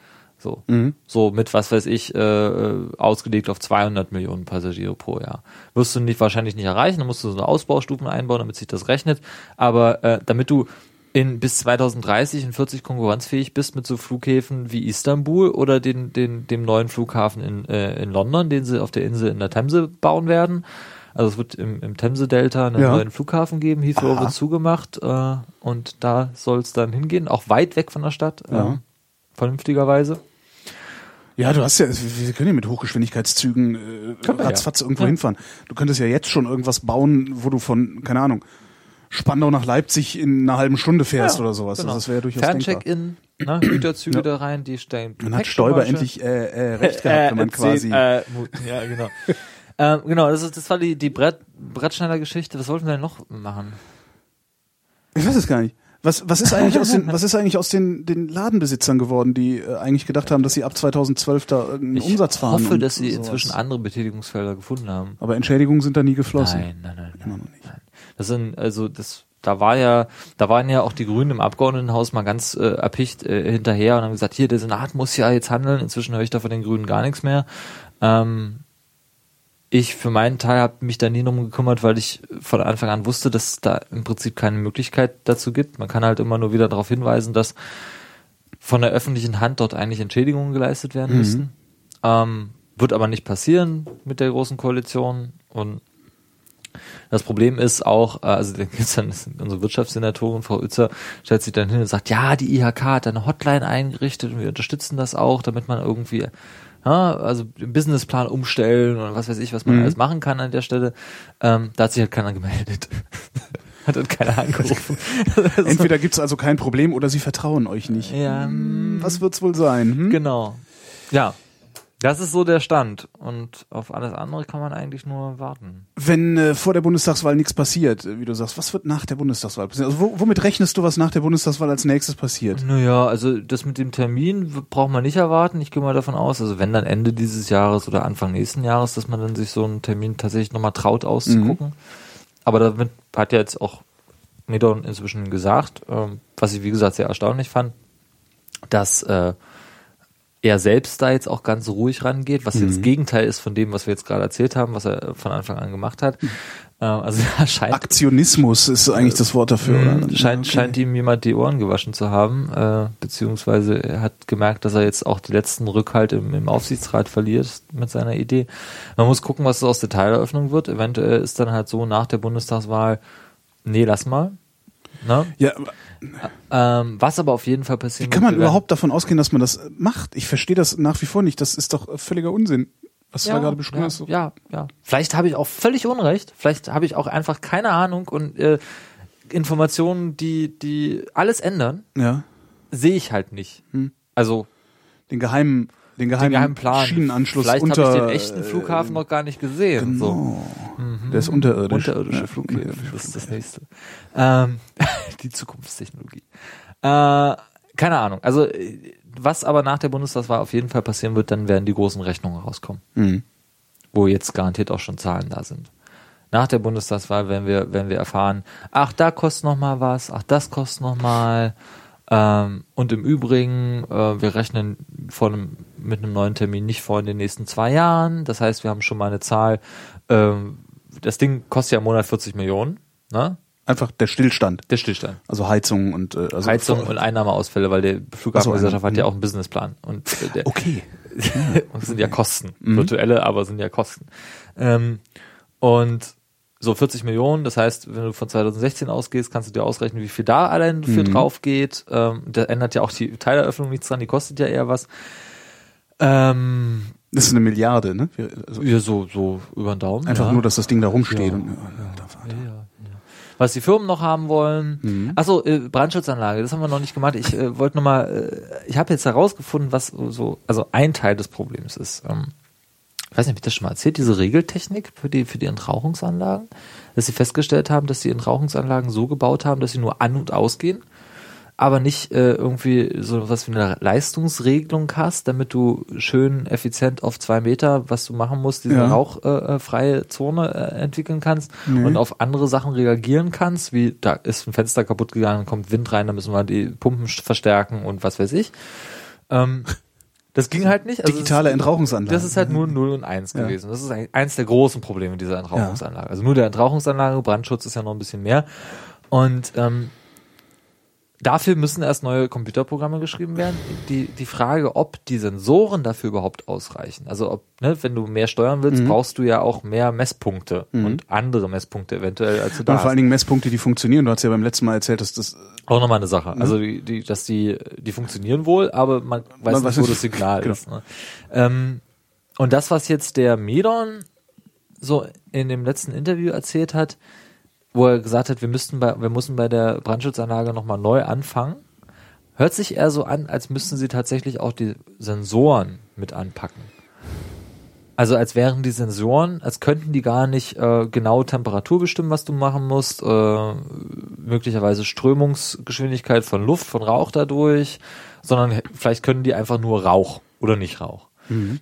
So, Mhm. so mit was weiß ich, äh, äh, ausgelegt auf 200 Millionen Passagiere pro Jahr. Wirst du nicht wahrscheinlich nicht erreichen, dann musst du so eine Ausbaustufen einbauen, damit sich das rechnet. Aber äh, damit du in bis 2030 in 40 konkurrenzfähig bist mit so Flughäfen wie Istanbul oder den, den, dem neuen Flughafen in, äh, in London, den sie auf der Insel in der Themse bauen werden. Also es wird im, im Themse-Delta einen Ja. neuen Flughafen geben. Heathrow Aha. wird zugemacht äh, und da soll es dann hingehen, auch weit weg von der Stadt, Ja. äh, vernünftigerweise. Ja, du hast ja, wir können ja mit Hochgeschwindigkeitszügen äh, wir ja. ratzfatz irgendwo Ja. hinfahren. Du könntest ja jetzt schon irgendwas bauen, wo du von, keine Ahnung, Spandau nach Leipzig in einer halben Stunde fährst Ja, oder sowas. genau. Also das wäre ja durchaus denkbar. Ferncheck-in, ne, Güterzüge Ja. da rein, die stellen. Man hat Stoiber endlich äh, äh, recht gehabt, wenn man quasi. Äh, Mu- ja, genau. ähm, genau, das, ist, das war die, die Brett, Brettschneider-Geschichte. Was wollten wir denn noch machen? Ich weiß es gar nicht. Was, was ist eigentlich aus den, was ist eigentlich aus den, den Ladenbesitzern geworden, die äh, eigentlich gedacht haben, dass sie ab 2012 da irgendeinen Ich Umsatz fahren? hoffe, und dass sie sowas. inzwischen andere Betätigungsfelder gefunden haben. Aber Entschädigungen sind da nie geflossen. Nein, nein, nein, Immer nein, noch nicht. nein. Das sind, also das, da war ja, da waren ja auch die Grünen im Abgeordnetenhaus mal ganz äh, erpicht äh, hinterher und haben gesagt, hier, der Senat muss ja jetzt handeln. Inzwischen höre ich da von den Grünen gar nichts mehr. Ähm, ich für meinen Teil habe mich da nie drum gekümmert, weil ich von Anfang an wusste, dass es da im Prinzip keine Möglichkeit dazu gibt. Man kann halt immer nur wieder darauf hinweisen, dass von der öffentlichen Hand dort eigentlich Entschädigungen geleistet werden müssten. Ähm, wird aber nicht passieren mit der großen Koalition und das Problem ist auch, äh, also da gibt's dann unsere Wirtschaftssenatorin Frau Uetzer stellt sich dann hin und sagt, ja, die IHK hat eine Hotline eingerichtet und wir unterstützen das auch, damit man irgendwie ja, also Businessplan umstellen und was weiß ich, was man Mhm. alles machen kann an der Stelle. Ähm, da hat sich halt keiner gemeldet. hat halt keiner angerufen. Entweder gibt's also kein Problem oder sie vertrauen euch nicht. ja, Hm, Was wird's wohl sein? Hm? genau. Ja, das ist so der Stand und auf alles andere kann man eigentlich nur warten. Wenn äh, vor der Bundestagswahl nichts passiert, äh, wie du sagst, was wird nach der Bundestagswahl passieren? Also wo, womit rechnest du, was nach der Bundestagswahl als nächstes passiert? Naja, also das mit dem Termin braucht man nicht erwarten. Ich gehe mal davon aus, also wenn dann Ende dieses Jahres oder Anfang nächsten Jahres, dass man dann sich so einen Termin tatsächlich nochmal traut auszugucken. Aber damit hat ja jetzt auch Medon inzwischen gesagt, ähm, was ich wie gesagt sehr erstaunlich fand, dass äh, er selbst da jetzt auch ganz ruhig rangeht, was jetzt das Gegenteil ist von dem, was wir jetzt gerade erzählt haben, was er von Anfang an gemacht hat. Äh, also er scheint Aktionismus ist eigentlich das Wort dafür, Mhm, oder? Scheint, Okay. scheint ihm jemand die Ohren gewaschen zu haben, äh, beziehungsweise er hat gemerkt, dass er jetzt auch die letzten Rückhalt im, im Aufsichtsrat verliert mit seiner Idee. Man muss gucken, was aus der Teileröffnung wird. Eventuell ist dann halt so nach der Bundestagswahl, nee, lass mal. Ne? Ja, Ähm, was aber auf jeden Fall wie passieren kann man überhaupt davon ausgehen, dass man das macht? Ich verstehe das nach wie vor nicht. Das ist doch völliger Unsinn. Was du da gerade beschrieben ja, hast. Ja, ja. Vielleicht habe ich auch völlig Unrecht. Vielleicht habe ich auch einfach keine Ahnung und äh, Informationen, die, die alles ändern, ja. sehe ich halt nicht. Also Den geheimen, den geheimen, den geheimen Plan. Schienenanschluss Vielleicht unter. habe ich den echten äh, Flughafen noch gar nicht gesehen. So. Oh, Der ist unterirdisch. Unterirdische Ja, Flughäfen, unterirdische das ist das nächste. Ähm, die Zukunftstechnologie. Äh, keine Ahnung. Also äh, was aber nach der Bundestagswahl auf jeden Fall passieren wird, dann werden die großen Rechnungen rauskommen, Mhm. wo jetzt garantiert auch schon Zahlen da sind. Nach der Bundestagswahl werden wir, werden wir erfahren, ach, da kostet noch mal was, ach, das kostet noch mal. Ähm, und im Übrigen, äh, wir rechnen von einem, mit einem neuen Termin nicht vor in den nächsten zwei Jahren. Das heißt, wir haben schon mal eine Zahl. Ähm, das Ding kostet ja im Monat 40 Millionen. Ne? Einfach der Stillstand. Der Stillstand. Also Heizung und äh, also Heizung und Einnahmeausfälle, weil der Flughafengesellschaft so, hat ja mhm. auch einen Businessplan. Und äh, der, Okay. und sind ja Kosten. Virtuelle, aber sind ja Kosten. Ähm, und so 40 Millionen, das heißt, wenn du von 2016 ausgehst, kannst du dir ausrechnen, wie viel da allein für drauf geht. Ähm, da ändert ja auch die Teileröffnung nichts dran, die kostet ja eher was. Ähm, Das ist eine Milliarde, ne? Wir- Also ja, so, so über den Daumen. einfach ja. nur, dass das Ding da rumsteht. Ja. Und, ja. Was die Firmen noch haben wollen. Mhm. Achso, äh, Brandschutzanlage, das haben wir noch nicht gemacht. Ich äh, wollte nochmal, äh, ich habe jetzt herausgefunden, was so, also ein Teil des Problems ist. Ähm, ich weiß nicht, habe ich das schon mal erzählt, diese Regeltechnik für die, für die Entrauchungsanlagen, dass sie festgestellt haben, dass die Entrauchungsanlagen so gebaut haben, dass sie nur an- und ausgehen, aber nicht äh, irgendwie so was wie eine Leistungsregelung hast, damit du schön effizient auf zwei Meter, was du machen musst, diese Ja. rauchfreie äh, freie Zone äh, entwickeln kannst und auf andere Sachen reagieren kannst, wie da ist ein Fenster kaputt gegangen, kommt Wind rein, da müssen wir die Pumpen st- verstärken und was weiß ich. Ähm, das ging halt nicht. Also Digitale Entrauchungsanlage. Das ist halt nur 0 und 1 Ja. gewesen. Das ist ein, eins der großen Probleme dieser Entrauchungsanlage. Also nur der Entrauchungsanlage, Brandschutz ist ja noch ein bisschen mehr. Und ähm, dafür müssen erst neue Computerprogramme geschrieben werden. Die, die Frage, ob die Sensoren dafür überhaupt ausreichen. Also ob, ne, wenn du mehr steuern Mhm. willst, brauchst du ja auch mehr Messpunkte und andere Messpunkte eventuell, als du da Und vor allen hast. Dingen Messpunkte, die funktionieren. Du hast ja beim letzten Mal erzählt, dass das Auch nochmal eine Sache. Also die, die, dass die, die funktionieren wohl, aber man weiß Man nicht, weiß wo das Signal Genau. ist. Ne? Ähm, und das, was jetzt der Medon so in dem letzten Interview erzählt hat, wo er gesagt hat, wir müssten bei, wir müssen bei der Brandschutzanlage nochmal neu anfangen, hört sich eher so an, als müssten sie tatsächlich auch die Sensoren mit anpacken. Also als wären die Sensoren, als könnten die gar nicht äh, genau Temperatur bestimmen, was du machen musst, äh, möglicherweise Strömungsgeschwindigkeit von Luft, von Rauch dadurch, sondern vielleicht können die einfach nur Rauch oder nicht Rauch.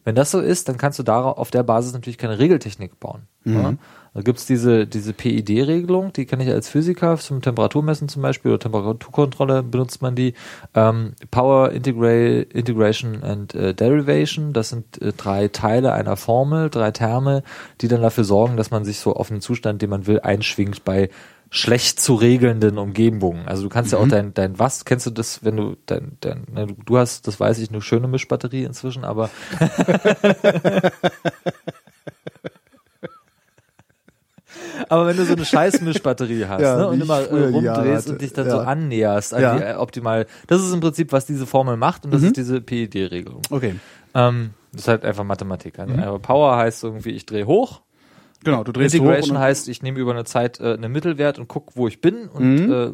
Wenn das so ist, dann kannst du darauf auf der Basis natürlich keine Regeltechnik bauen. Ja? Da gibt's diese, diese PID-Regelung, die kenne ich als Physiker zum Temperaturmessen zum Beispiel oder Temperaturkontrolle benutzt man die. Ähm, Power Integra Integration and äh, Derivation, das sind äh, drei Teile einer Formel, drei Terme, die dann dafür sorgen, dass man sich so auf einen Zustand, den man will, einschwingt bei schlecht zu regelnden Umgebungen. Also du kannst ja auch dein, dein was, kennst du das, wenn du dein, dein ne, du, du hast, das weiß ich, eine schöne Mischbatterie inzwischen, aber Aber wenn du so eine scheiß Mischbatterie hast Ja, ne, und immer äh, rumdrehst und dich dann Ja. so annäherst an Ja. die äh, optimal, das ist im Prinzip, was diese Formel macht und das ist diese PED-Regelung. Okay. Ähm, das ist halt einfach Mathematik. Also einfach Power heißt irgendwie, ich drehe hoch. Genau, du drehst Integration hoch heißt, ich nehme über eine Zeit äh, einen Mittelwert und guck, wo ich bin und äh,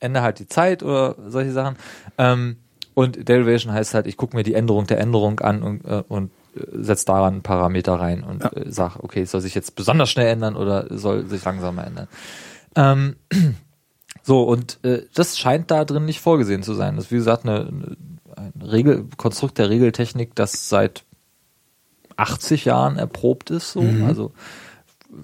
ändere halt die Zeit oder solche Sachen. Ähm, und Derivation heißt halt, ich gucke mir die Änderung der Änderung an und, äh, und setze daran einen Parameter rein und äh, sage, okay, soll sich jetzt besonders schnell ändern oder soll sich langsamer ändern. Ähm, so, und äh, das scheint da drin nicht vorgesehen zu sein. Das ist, wie gesagt, eine, eine, ein Regel, Konstrukt der Regeltechnik, das seit 80 Jahren erprobt ist. So. Also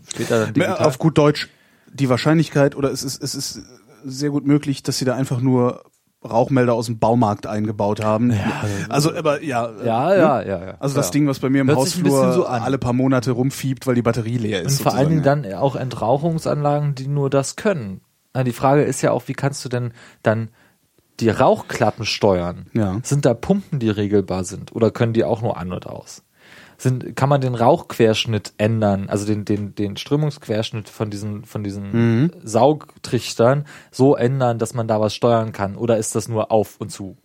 steht da dann digital. auf gut Deutsch die Wahrscheinlichkeit oder es ist es ist sehr gut möglich, dass sie da einfach nur Rauchmelder aus dem Baumarkt eingebaut haben. also, aber ja. Ja, ne? ja, ja, ja. Also das ja. Ding, was bei mir im Hört Hausflur so alle paar Monate rumfiebt, weil die Batterie leer ist. Und vor allen Dingen dann auch Entrauchungsanlagen, die nur das können. Die Frage ist ja auch, wie kannst du denn dann die Rauchklappen steuern? Ja. Sind da Pumpen, die regelbar sind? Oder können die auch nur an und aus? Sind, kann man den Rauchquerschnitt ändern, also den, den, den Strömungsquerschnitt von diesen, von diesen Mhm. Saugtrichtern so ändern, dass man da was steuern kann? Oder ist das nur auf und zu?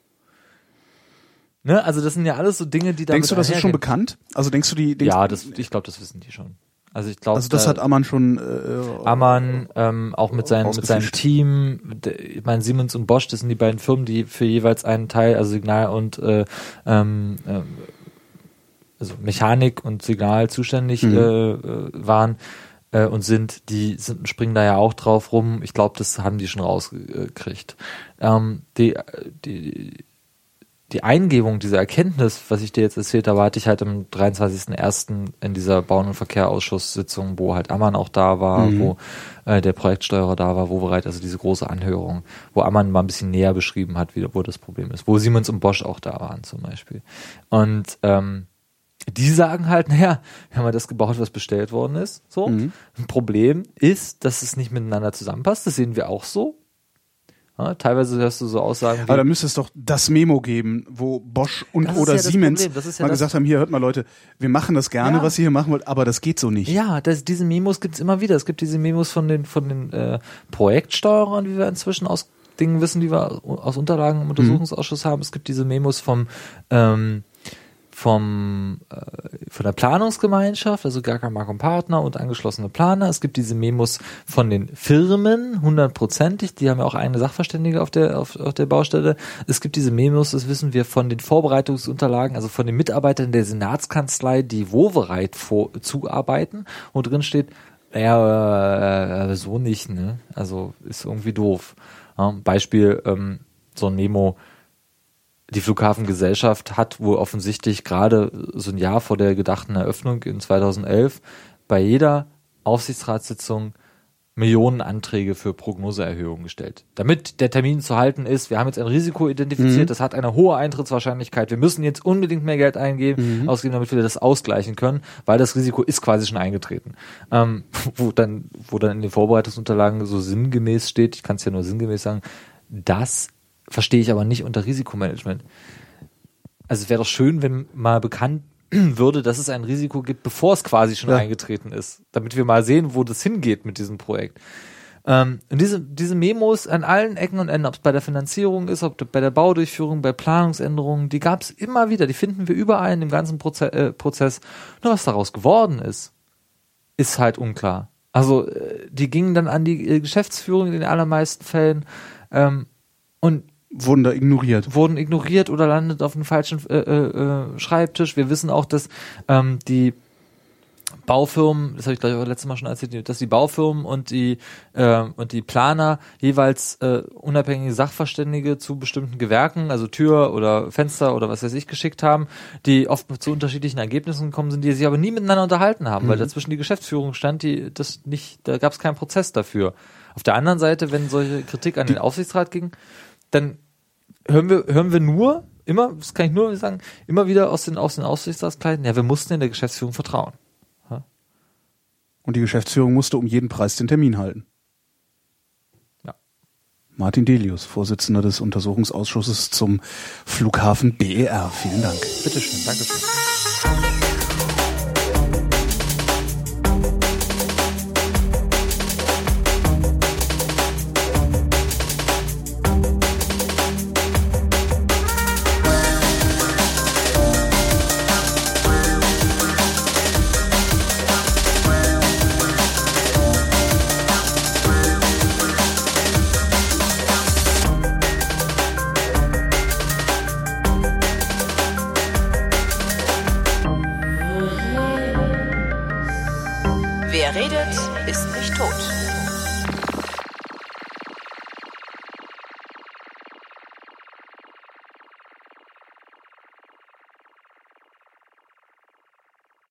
Ne? Also das sind ja alles so Dinge, die da Denkst du, das ist schon bekannt? Also denkst du die? Denkst, Ja, das, ich glaube, das wissen die schon. Also ich glaube, Also das da- hat Ammann schon. Äh, Ammann, ähm, auch mit, seinen, mit seinem. Team, ich meine Siemens und Bosch, das sind die beiden Firmen, die für jeweils einen Teil, also Signal und äh, ähm, ähm, also Mechanik und Signal zuständig Mhm. äh, äh, waren äh, und sind, die sind, springen da ja auch drauf rum. Ich glaube, das haben die schon rausgekriegt. Ähm, die, die, die Eingebung dieser Erkenntnis, was ich dir jetzt erzählt habe, hatte ich halt am 23.01. in dieser Bau- und Verkehrsausschusssitzung, wo halt Ammann auch da war, wo äh, der Projektsteuerer da war, wo bereit, also diese große Anhörung, wo Ammann mal ein bisschen näher beschrieben hat, wie, wo das Problem ist, wo Siemens und Bosch auch da waren zum Beispiel. Und ähm, die sagen halt, naja, wir haben ja das gebaut, was bestellt worden ist. So. Ein Problem ist, dass es nicht miteinander zusammenpasst. Das sehen wir auch so. Ja, teilweise hörst du so Aussagen wie, aber da müsste es doch das Memo geben, wo Bosch und Das oder ja Siemens mal gesagt haben, hier hört mal Leute, wir machen das gerne, was ihr hier machen wollt, aber das geht so nicht. Ja, das, diese Memos gibt's immer wieder. Es gibt diese Memos von den, von den äh, Projektsteuerern, wie wir inzwischen aus Dingen wissen, die wir aus Unterlagen im Untersuchungsausschuss haben. Es gibt diese Memos vom ähm, vom äh, von der Planungsgemeinschaft, also Gaga Mark und Partner und angeschlossene Planer. Es gibt diese Memos von den Firmen, hundertprozentig, die haben ja auch eine Sachverständige auf der auf, auf der Baustelle. Es gibt diese Memos, das wissen wir von den Vorbereitungsunterlagen, also von den Mitarbeitern der Senatskanzlei, die Wovereit vor, zuarbeiten, wo drin steht, ja, äh, so nicht, ne? Also ist irgendwie doof. Ja, Beispiel, ähm, so ein Memo, die Flughafengesellschaft hat wohl offensichtlich gerade so ein Jahr vor der gedachten Eröffnung in 2011 bei jeder Aufsichtsratssitzung Millionen Anträge für Prognoseerhöhungen gestellt. Damit der Termin zu halten ist, wir haben jetzt ein Risiko identifiziert, das hat eine hohe Eintrittswahrscheinlichkeit, wir müssen jetzt unbedingt mehr Geld eingeben, ausgeben, damit wir das ausgleichen können, weil das Risiko ist quasi schon eingetreten. Ähm, wo dann, wo dann in den Vorbereitungsunterlagen so sinngemäß steht, ich kann es ja nur sinngemäß sagen, das verstehe ich aber nicht unter Risikomanagement. Also es wäre doch schön, wenn mal bekannt würde, dass es ein Risiko gibt, bevor es quasi schon Ja. eingetreten ist, damit wir mal sehen, wo das hingeht mit diesem Projekt. Ähm, und diese, diese Memos an allen Ecken und Enden, ob es bei der Finanzierung ist, ob bei der Baudurchführung, bei Planungsänderungen, die gab es immer wieder, die finden wir überall in dem ganzen Proze äh, Prozess. Nur was daraus geworden ist, ist halt unklar. Also äh, die gingen dann an die äh, Geschäftsführung in den allermeisten Fällen ähm, und Wurden da ignoriert. wurden ignoriert oder landet auf dem falschen äh, äh, äh, Schreibtisch. Wir wissen auch, dass ähm, die Baufirmen, das habe ich gleich auch letztes Mal schon erzählt, dass die Baufirmen und die äh, und die Planer jeweils äh, unabhängige Sachverständige zu bestimmten Gewerken, also Tür oder Fenster oder was weiß ich, geschickt haben, die oft zu unterschiedlichen Ergebnissen gekommen sind, die sich aber nie miteinander unterhalten haben, weil dazwischen die Geschäftsführung stand, die das nicht, da gab es keinen Prozess dafür. Auf der anderen Seite, wenn solche Kritik an den Aufsichtsrat ging, dann hören wir, hören wir nur, immer, das kann ich nur sagen, immer wieder aus den, aus den Aufsichtsratskleiden, ja, wir mussten in der Geschäftsführung vertrauen. Und die Geschäftsführung musste um jeden Preis den Termin halten. Ja. Martin Delius, Vorsitzender des Untersuchungsausschusses zum Flughafen BER. Vielen Dank. Bitteschön, Dankeschön.